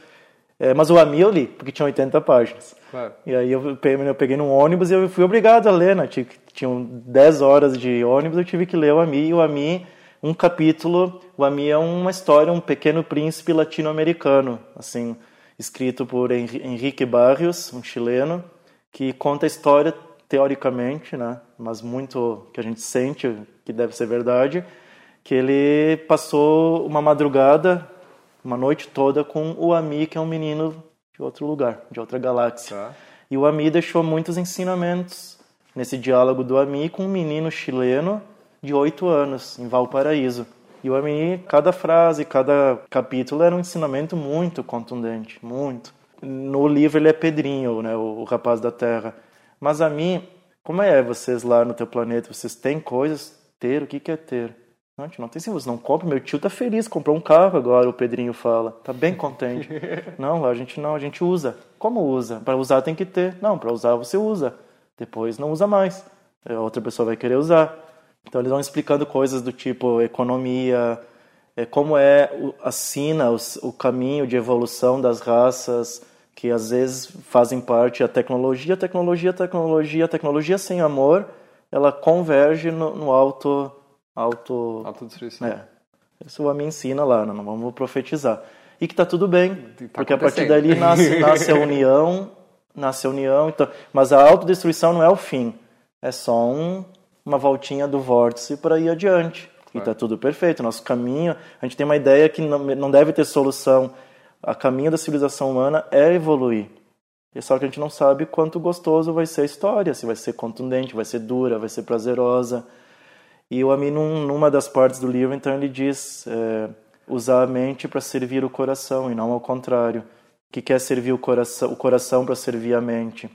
É, mas o Ami eu li, porque tinha 80 páginas. Claro. E aí eu peguei, eu peguei num ônibus e eu fui obrigado a ler, né? Tinham 10 horas de ônibus, eu tive que ler o Ami. E o Ami, um capítulo, o Ami é uma história, um pequeno príncipe latino-americano, assim, escrito por Henrique Barrios, um chileno, que conta a história teoricamente, né? Mas muito que a gente sente que deve ser verdade, que ele passou uma madrugada, uma noite toda com o Ami, que é um menino de outro lugar, de outra galáxia. Tá. E o Ami deixou muitos ensinamentos nesse diálogo do Ami com um menino chileno de oito anos, em Valparaíso. E o Ami, cada frase, cada capítulo era um ensinamento muito contundente, muito. No livro ele é Pedrinho, né, o, o rapaz da Terra. Mas a mim, como é vocês lá no teu planeta? Vocês têm coisas? Ter, o que, que é ter? Não, gente não tem sim, você não compra. Meu tio tá feliz, comprou um carro agora, o Pedrinho fala. Tá bem contente. não, a gente não, a gente usa. Como usa? Para usar tem que ter. Não, para usar você usa. Depois não usa mais. A outra pessoa vai querer usar. Então eles vão explicando coisas do tipo economia, é, como é a sina, o, o caminho de evolução das raças, que às vezes fazem parte da tecnologia, tecnologia, tecnologia, tecnologia sem amor, ela converge no, no alto auto... Autodestruição. É. Isso me ensina lá, não vamos profetizar. E que está tudo bem, tá porque a partir dali nasce, nasce a união, nasce a união. Então, mas a autodestruição não é o fim, é só um, uma voltinha do vórtice para ir adiante. E está tudo perfeito. Nosso caminho, a gente tem uma ideia que não, não deve ter solução. A caminho da civilização humana é evoluir. E só que a gente não sabe quanto gostoso vai ser a história, se vai ser contundente, vai ser dura, vai ser prazerosa. E o Amin, numa das partes do livro, então ele diz é, usar a mente para servir o coração e não ao contrário. Que quer servir o coração, o coração para servir a mente?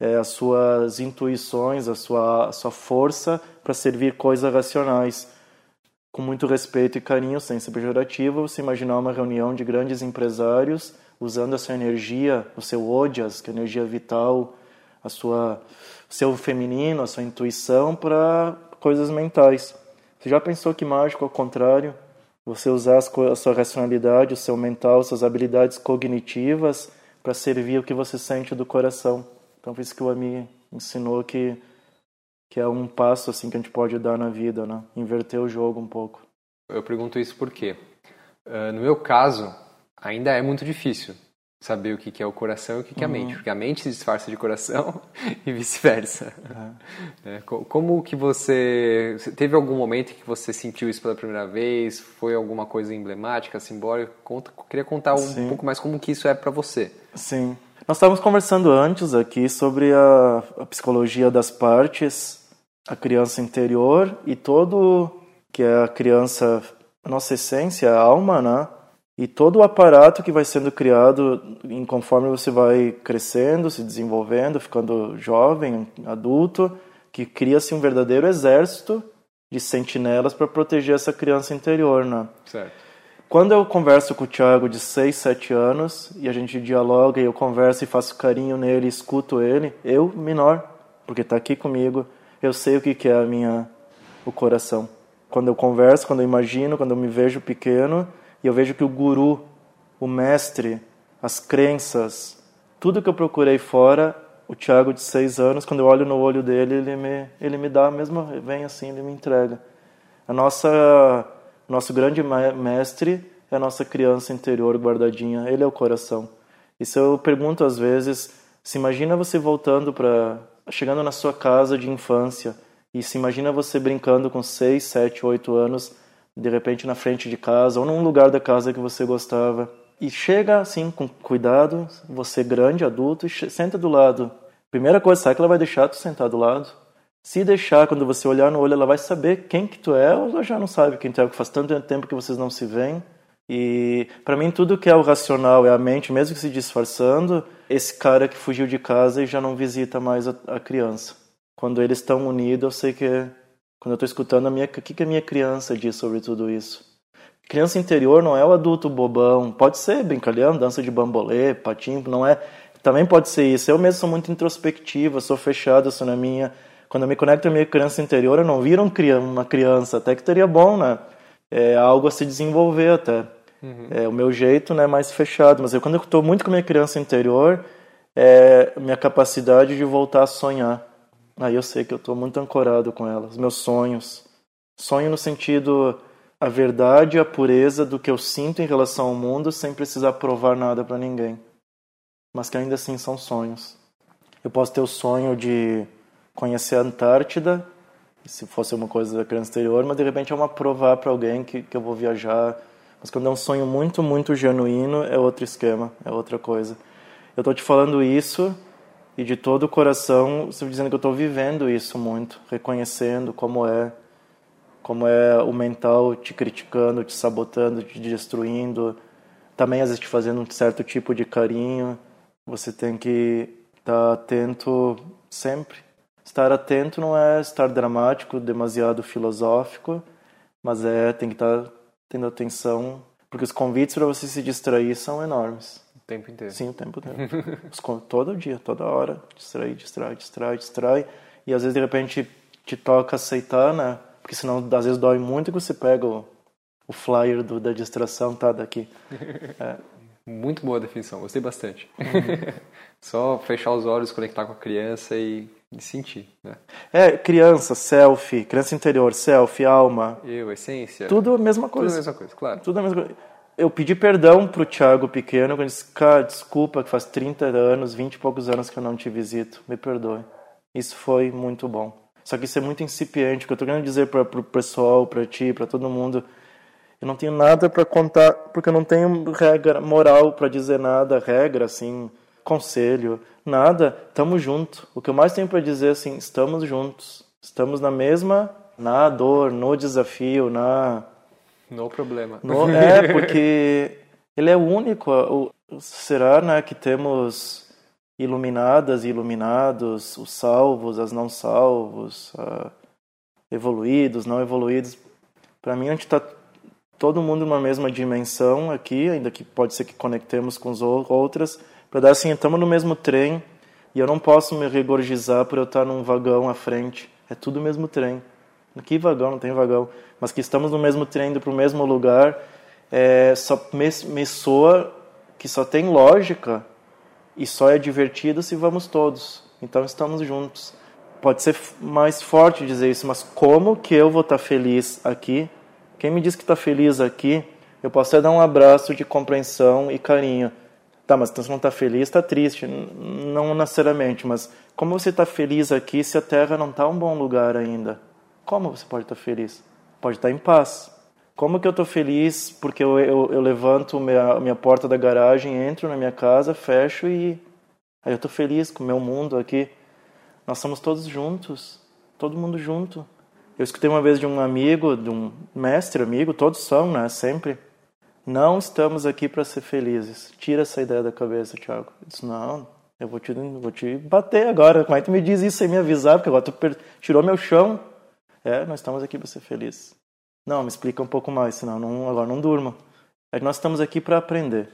É, as suas intuições, a sua, a sua força para servir coisas racionais. Com muito respeito e carinho, sem ser pejorativo, você imaginar uma reunião de grandes empresários usando a sua energia, o seu odias, que é energia vital, a sua, o seu feminino, a sua intuição para coisas mentais. Você já pensou que mágico ao contrário? Você usar a sua racionalidade, o seu mental, suas habilidades cognitivas para servir o que você sente do coração. Então, por isso que o Ami ensinou que que é um passo assim que a gente pode dar na vida, né? Inverter o jogo um pouco. Eu pergunto isso porque, uh, no meu caso, ainda é muito difícil saber o que é o coração e o que é a mente, porque a mente se disfarça de coração e vice-versa. É. Como que você teve algum momento que você sentiu isso pela primeira vez? Foi alguma coisa emblemática, simbólica? Conta, queria contar um Sim. pouco mais como que isso é para você. Sim. Nós estávamos conversando antes aqui sobre a, a psicologia das partes, a criança interior e todo que é a criança, a nossa essência, a alma, né? E todo o aparato que vai sendo criado em conforme você vai crescendo, se desenvolvendo, ficando jovem, adulto, que cria-se um verdadeiro exército de sentinelas para proteger essa criança interior, né? Certo. Quando eu converso com o Thiago de 6, 7 anos e a gente dialoga e eu converso e faço carinho nele, escuto ele, eu menor, porque está aqui comigo, eu sei o que que é a minha o coração. Quando eu converso, quando eu imagino, quando eu me vejo pequeno, e eu vejo que o guru, o mestre, as crenças, tudo que eu procurei fora, o Tiago de seis anos, quando eu olho no olho dele, ele me, ele me dá, mesmo vem assim, ele me entrega. A nossa, nosso grande mestre é a nossa criança interior guardadinha, ele é o coração. E se eu pergunto às vezes, se imagina você voltando para, chegando na sua casa de infância, e se imagina você brincando com seis, sete, oito anos, de repente na frente de casa ou num lugar da casa que você gostava. E chega assim com cuidado, você grande, adulto, e senta do lado. Primeira coisa, sabe que ela vai deixar tu sentar do lado? Se deixar, quando você olhar no olho, ela vai saber quem que tu é ou ela já não sabe quem tu é, porque faz tanto tempo que vocês não se veem. E para mim tudo que é o racional é a mente, mesmo que se disfarçando, esse cara que fugiu de casa e já não visita mais a, a criança. Quando eles estão unidos, eu sei que quando eu estou escutando a minha, o que, que a minha criança diz sobre tudo isso. Criança interior não é o adulto bobão. Pode ser brincalhão, dança de bambolê, patinho, não é. Também pode ser isso. Eu mesmo sou muito introspectiva, sou fechado, sou na minha. Quando eu me conecto à minha criança interior, eu não viro uma criança. Até que teria bom, né? É algo a se desenvolver até. Uhum. É o meu jeito, né, mais fechado. Mas eu, quando eu estou muito com a minha criança interior, é minha capacidade de voltar a sonhar. Aí eu sei que eu estou muito ancorado com ela, os meus sonhos. Sonho no sentido a verdade, a pureza do que eu sinto em relação ao mundo sem precisar provar nada para ninguém. Mas que ainda assim são sonhos. Eu posso ter o sonho de conhecer a Antártida, se fosse uma coisa da criança exterior, mas de repente é uma provar para alguém que, que eu vou viajar. Mas quando é um sonho muito, muito genuíno, é outro esquema, é outra coisa. Eu estou te falando isso e de todo o coração, dizendo que eu estou vivendo isso muito, reconhecendo como é, como é o mental te criticando, te sabotando, te destruindo, também às vezes te fazendo um certo tipo de carinho. Você tem que estar tá atento sempre. Estar atento não é estar dramático, demasiado filosófico, mas é tem que estar tá tendo atenção, porque os convites para você se distrair são enormes tempo inteiro. Sim, o tempo inteiro. todo dia, toda hora. Distrai, distrai, distrai, distrai. E às vezes, de repente, te toca aceitar, né? Porque senão, às vezes, dói muito que você pega o, o flyer do, da distração, tá? Daqui. É. Muito boa definição, gostei bastante. Uhum. Só fechar os olhos, conectar com a criança e, e sentir, né? É, criança, selfie, criança interior, selfie, alma. Eu, essência. Tudo a mesma coisa. Tudo a mesma coisa, claro. Tudo a mesma coisa eu pedi perdão pro Thiago pequeno, quando disse, cara, desculpa, que faz 30 anos, 20 e poucos anos que eu não te visito, me perdoe. Isso foi muito bom. Só que isso é muito incipiente, o que eu tô querendo dizer para pro pessoal, para ti, para todo mundo, eu não tenho nada para contar, porque eu não tenho regra moral para dizer nada, regra assim, conselho, nada. Tamo junto. O que eu mais tenho para dizer assim, estamos juntos. Estamos na mesma na dor, no desafio, na no problema. No, é, porque ele é único. Será né, que temos iluminadas e iluminados, os salvos, as não salvos, uh, evoluídos, não evoluídos? Para mim, a gente está todo mundo numa mesma dimensão aqui, ainda que pode ser que conectemos com os outras, para dar assim, estamos no mesmo trem e eu não posso me regorgizar por eu estar num vagão à frente. É tudo o mesmo trem. Que vagão? Não tem vagão. Mas que estamos no mesmo trem indo para o mesmo lugar, é, só me, me soa que só tem lógica e só é divertido se vamos todos. Então estamos juntos. Pode ser mais forte dizer isso, mas como que eu vou estar feliz aqui? Quem me diz que está feliz aqui Eu posso até dar um abraço de compreensão e carinho. Tá, mas você não está feliz, está triste. Não necessariamente, mas como você está feliz aqui se a Terra não está um bom lugar ainda? Como você pode estar feliz? Pode estar em paz. Como que eu estou feliz porque eu, eu, eu levanto minha, minha porta da garagem, entro na minha casa, fecho e aí eu estou feliz com o meu mundo aqui. Nós somos todos juntos, todo mundo junto. Eu escutei uma vez de um amigo, de um mestre amigo, todos são, né? Sempre não estamos aqui para ser felizes. Tira essa ideia da cabeça, Tiago. Eu disse, não, eu vou te, vou te bater agora. Como é que tu me diz isso sem me avisar? Porque agora tu tirou meu chão. É, nós estamos aqui para ser felizes. Não, me explica um pouco mais, senão não, agora não durma. É que nós estamos aqui para aprender.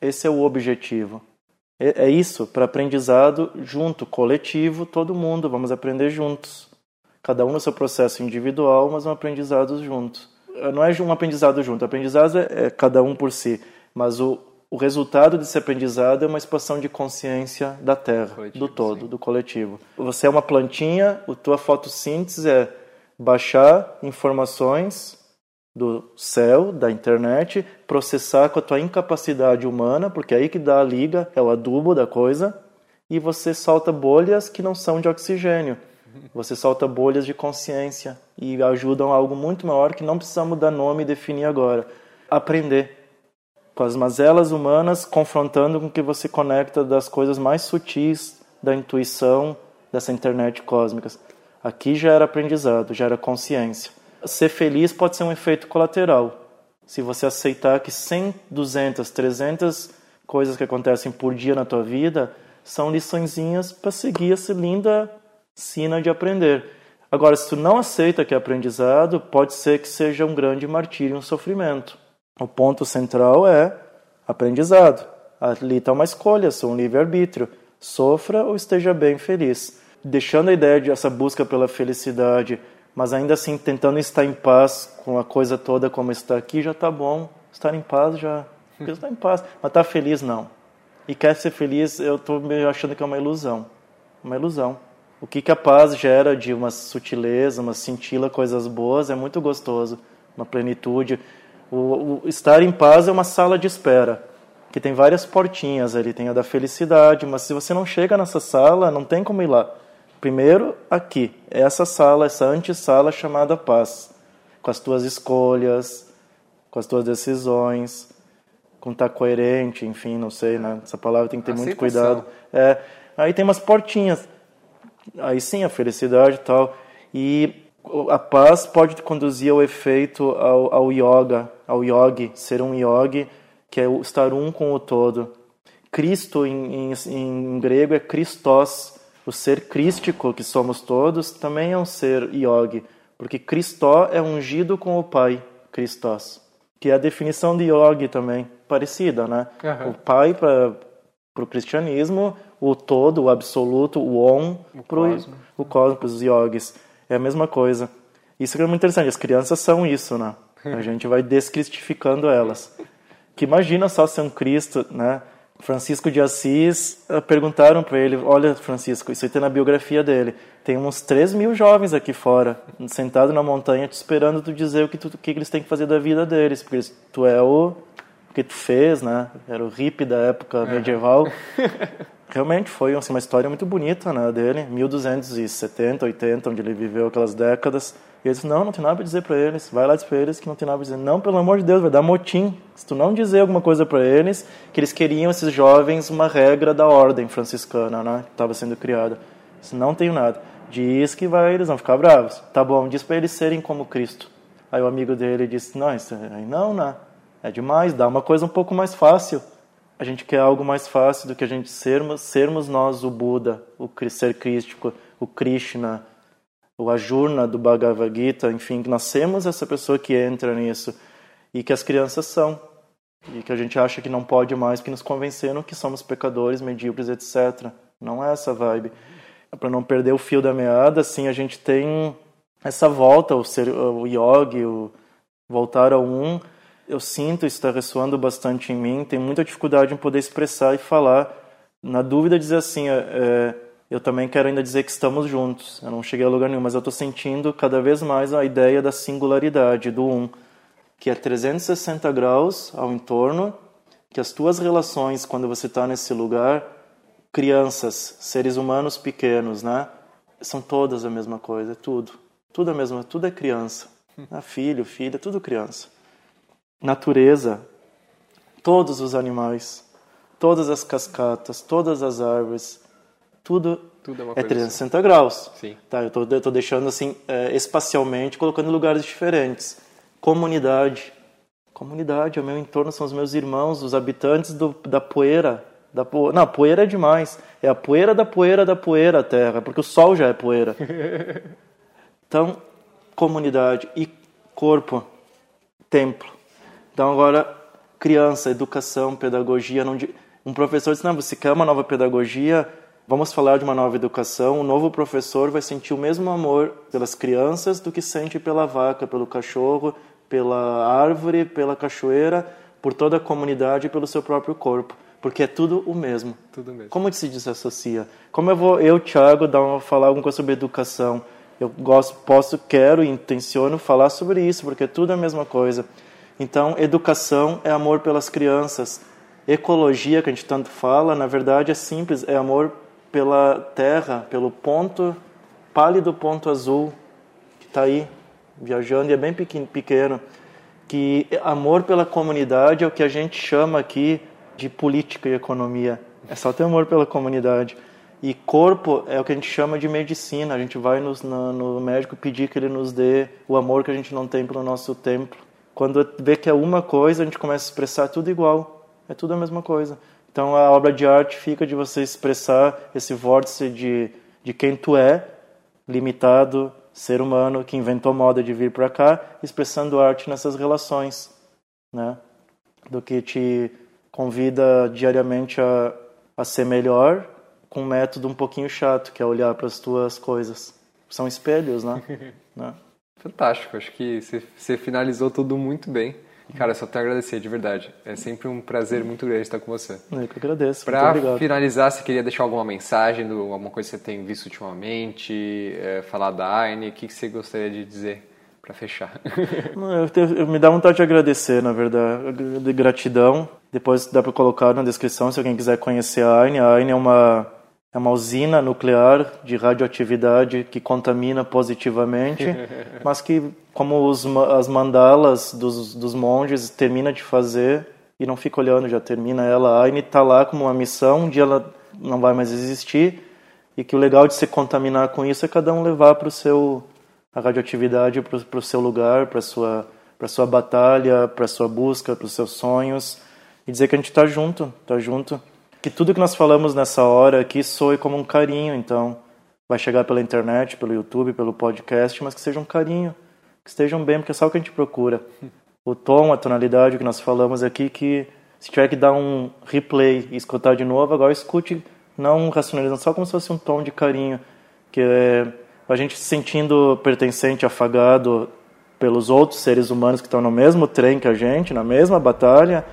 Esse é o objetivo. É, é isso, para aprendizado junto, coletivo, todo mundo. Vamos aprender juntos. Cada um no seu processo individual, mas um aprendizado juntos não é um aprendizado junto, aprendizado é, é cada um por si, mas o, o resultado desse aprendizado é uma expansão de consciência da Terra, coletivo, do todo, sim. do coletivo. Você é uma plantinha, a tua fotossíntese é baixar informações do céu, da internet, processar com a tua incapacidade humana, porque é aí que dá a liga, é o adubo da coisa, e você solta bolhas que não são de oxigênio. Você solta bolhas de consciência e ajudam a algo muito maior que não precisamos dar nome e definir agora. Aprender com as mazelas humanas, confrontando com o que você conecta das coisas mais sutis da intuição dessa internet cósmica. Aqui já era aprendizado, já era consciência. Ser feliz pode ser um efeito colateral. Se você aceitar que 100, 200, 300 coisas que acontecem por dia na tua vida são liçõezinhas para seguir essa linda sina de aprender. Agora, se tu não aceita que é aprendizado, pode ser que seja um grande martírio, um sofrimento. O ponto central é aprendizado. Ali está uma escolha, sou um livre-arbítrio. Sofra ou esteja bem feliz. Deixando a ideia de essa busca pela felicidade, mas ainda assim tentando estar em paz com a coisa toda como está aqui, já está bom. Estar em paz já. Está em paz. Mas está feliz, não. E quer ser feliz, eu estou achando que é uma ilusão. Uma ilusão. O que, que a paz gera de uma sutileza, uma cintila, coisas boas, é muito gostoso, uma plenitude. O, o, estar em paz é uma sala de espera, que tem várias portinhas ali, tem a da felicidade, mas se você não chega nessa sala, não tem como ir lá. Primeiro, aqui, essa sala, essa antessala chamada paz, com as tuas escolhas, com as tuas decisões, com estar tá coerente, enfim, não sei, né? Essa palavra tem que ter muito cuidado. É, aí tem umas portinhas aí sim a felicidade e tal. E a paz pode conduzir ao efeito ao, ao yoga, ao yogi, ser um yogi, que é estar um com o todo. Cristo em, em, em grego é Christos, o ser crístico que somos todos também é um ser yogi, porque Cristó é ungido com o Pai, Christos, que é a definição de yogi também, parecida, né? Uhum. O Pai para o cristianismo o todo, o absoluto, o on, cosmo. o cosmo, os yogis. É a mesma coisa. Isso é muito interessante. As crianças são isso, né? A gente vai descristificando elas. Que imagina só ser um Cristo, né? Francisco de Assis eh, perguntaram para ele: Olha, Francisco, isso aí tem na biografia dele. Tem uns 3 mil jovens aqui fora, sentados na montanha, te esperando tu dizer o que, tu, o que eles têm que fazer da vida deles, porque tu é o que tu fez, né? Era o hippie da época medieval. realmente foi assim, uma história muito bonita né, dele, 1270, 80, onde ele viveu aquelas décadas. E ele disse, não, não tem nada para dizer para eles, vai lá dizer para eles que não tem nada para dizer. Não, pelo amor de Deus, vai dar motim. Se tu não dizer alguma coisa para eles, que eles queriam, esses jovens, uma regra da ordem franciscana, né, que estava sendo criada. Disse, não tenho nada. Diz que vai, eles vão ficar bravos. Tá bom, diz para eles serem como Cristo. Aí o amigo dele disse, não, isso aí não, né, é demais, dá uma coisa um pouco mais fácil a gente quer algo mais fácil do que a gente sermos, sermos nós o Buda, o ser crístico, o Krishna, o Ajurna do Bhagavad Gita, enfim, que nascemos essa pessoa que entra nisso e que as crianças são e que a gente acha que não pode mais porque nos convenceram que somos pecadores, medíocres, etc. Não é essa vibe. Para não perder o fio da meada, assim, a gente tem essa volta, o, ser, o yogi, o voltar ao um, eu sinto está ressoando bastante em mim, tenho muita dificuldade em poder expressar e falar. Na dúvida, dizer assim, é, é, eu também quero ainda dizer que estamos juntos. Eu não cheguei a lugar nenhum, mas eu estou sentindo cada vez mais a ideia da singularidade, do um. que é 360 graus ao entorno, que as tuas relações quando você está nesse lugar, crianças, seres humanos pequenos, né? São todas a mesma coisa, é tudo. Tudo a mesma, tudo é criança. Né? Filho, filha, tudo criança. Natureza, todos os animais, todas as cascatas, todas as árvores, tudo, tudo é, é 360 assim. graus. Sim. Tá, eu estou deixando assim, é, espacialmente, colocando em lugares diferentes. Comunidade. Comunidade, o meu entorno são os meus irmãos, os habitantes do, da poeira. Da po... Não, poeira é demais. É a poeira da poeira da poeira a terra, porque o sol já é poeira. Então, comunidade e corpo, templo. Então, agora, criança, educação, pedagogia. Não... Um professor disse: não, você quer uma nova pedagogia? Vamos falar de uma nova educação. O novo professor vai sentir o mesmo amor pelas crianças do que sente pela vaca, pelo cachorro, pela árvore, pela cachoeira, por toda a comunidade e pelo seu próprio corpo. Porque é tudo o mesmo. Tudo mesmo. Como se desassocia? Como eu vou, eu, Thiago, dar uma, falar alguma coisa sobre educação? Eu gosto, posso, quero e intenciono falar sobre isso, porque é tudo a mesma coisa. Então, educação é amor pelas crianças. Ecologia, que a gente tanto fala, na verdade é simples, é amor pela terra, pelo ponto, pálido ponto azul que está aí viajando e é bem pequeno. Que amor pela comunidade é o que a gente chama aqui de política e economia. É só ter amor pela comunidade. E corpo é o que a gente chama de medicina. A gente vai nos, no, médico pedir que ele nos dê o amor que a gente não tem pelo nosso templo. Quando vê que é uma coisa, a gente começa a expressar tudo igual. É tudo a mesma coisa. Então a obra de arte fica de você expressar esse vórtice de, de quem tu é, limitado, ser humano que inventou moda de vir para cá, expressando arte nessas relações, né? Do que te convida diariamente a, a ser melhor com um método um pouquinho chato, que é olhar para as tuas coisas. São espelhos, né? né? Fantástico, acho que você finalizou tudo muito bem. Cara, só te agradecer, de verdade. É sempre um prazer muito grande estar com você. Eu que agradeço. Para finalizar, você queria deixar alguma mensagem, alguma coisa que você tem visto ultimamente, é, falar da Aine, o que você gostaria de dizer para fechar? eu, te, eu, me dá vontade de agradecer, na verdade, de gratidão. Depois dá para colocar na descrição se alguém quiser conhecer a Aine. A Aine é uma é uma usina nuclear de radioatividade que contamina positivamente, mas que, como os, as mandalas dos, dos monges, termina de fazer e não fica olhando, já termina ela. A Aine está lá como uma missão, um dia ela não vai mais existir, e que o legal de se contaminar com isso é cada um levar para o seu a radioatividade para o seu lugar, para sua para sua batalha, para sua busca, para os seus sonhos e dizer que a gente está junto, está junto que tudo que nós falamos nessa hora aqui soe como um carinho, então vai chegar pela internet, pelo YouTube, pelo podcast, mas que seja um carinho, que estejam bem, porque é só o que a gente procura. O tom, a tonalidade que nós falamos aqui, que se tiver que dar um replay e escutar de novo, agora escute não racionalizando, só como se fosse um tom de carinho, que é a gente se sentindo pertencente, afagado pelos outros seres humanos que estão no mesmo trem que a gente, na mesma batalha,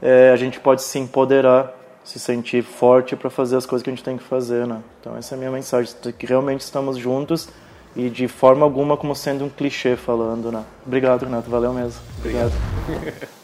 é, a gente pode se empoderar se sentir forte para fazer as coisas que a gente tem que fazer, né? Então essa é a minha mensagem, que realmente estamos juntos e de forma alguma como sendo um clichê falando, né? Obrigado, Renato, valeu mesmo. Obrigado.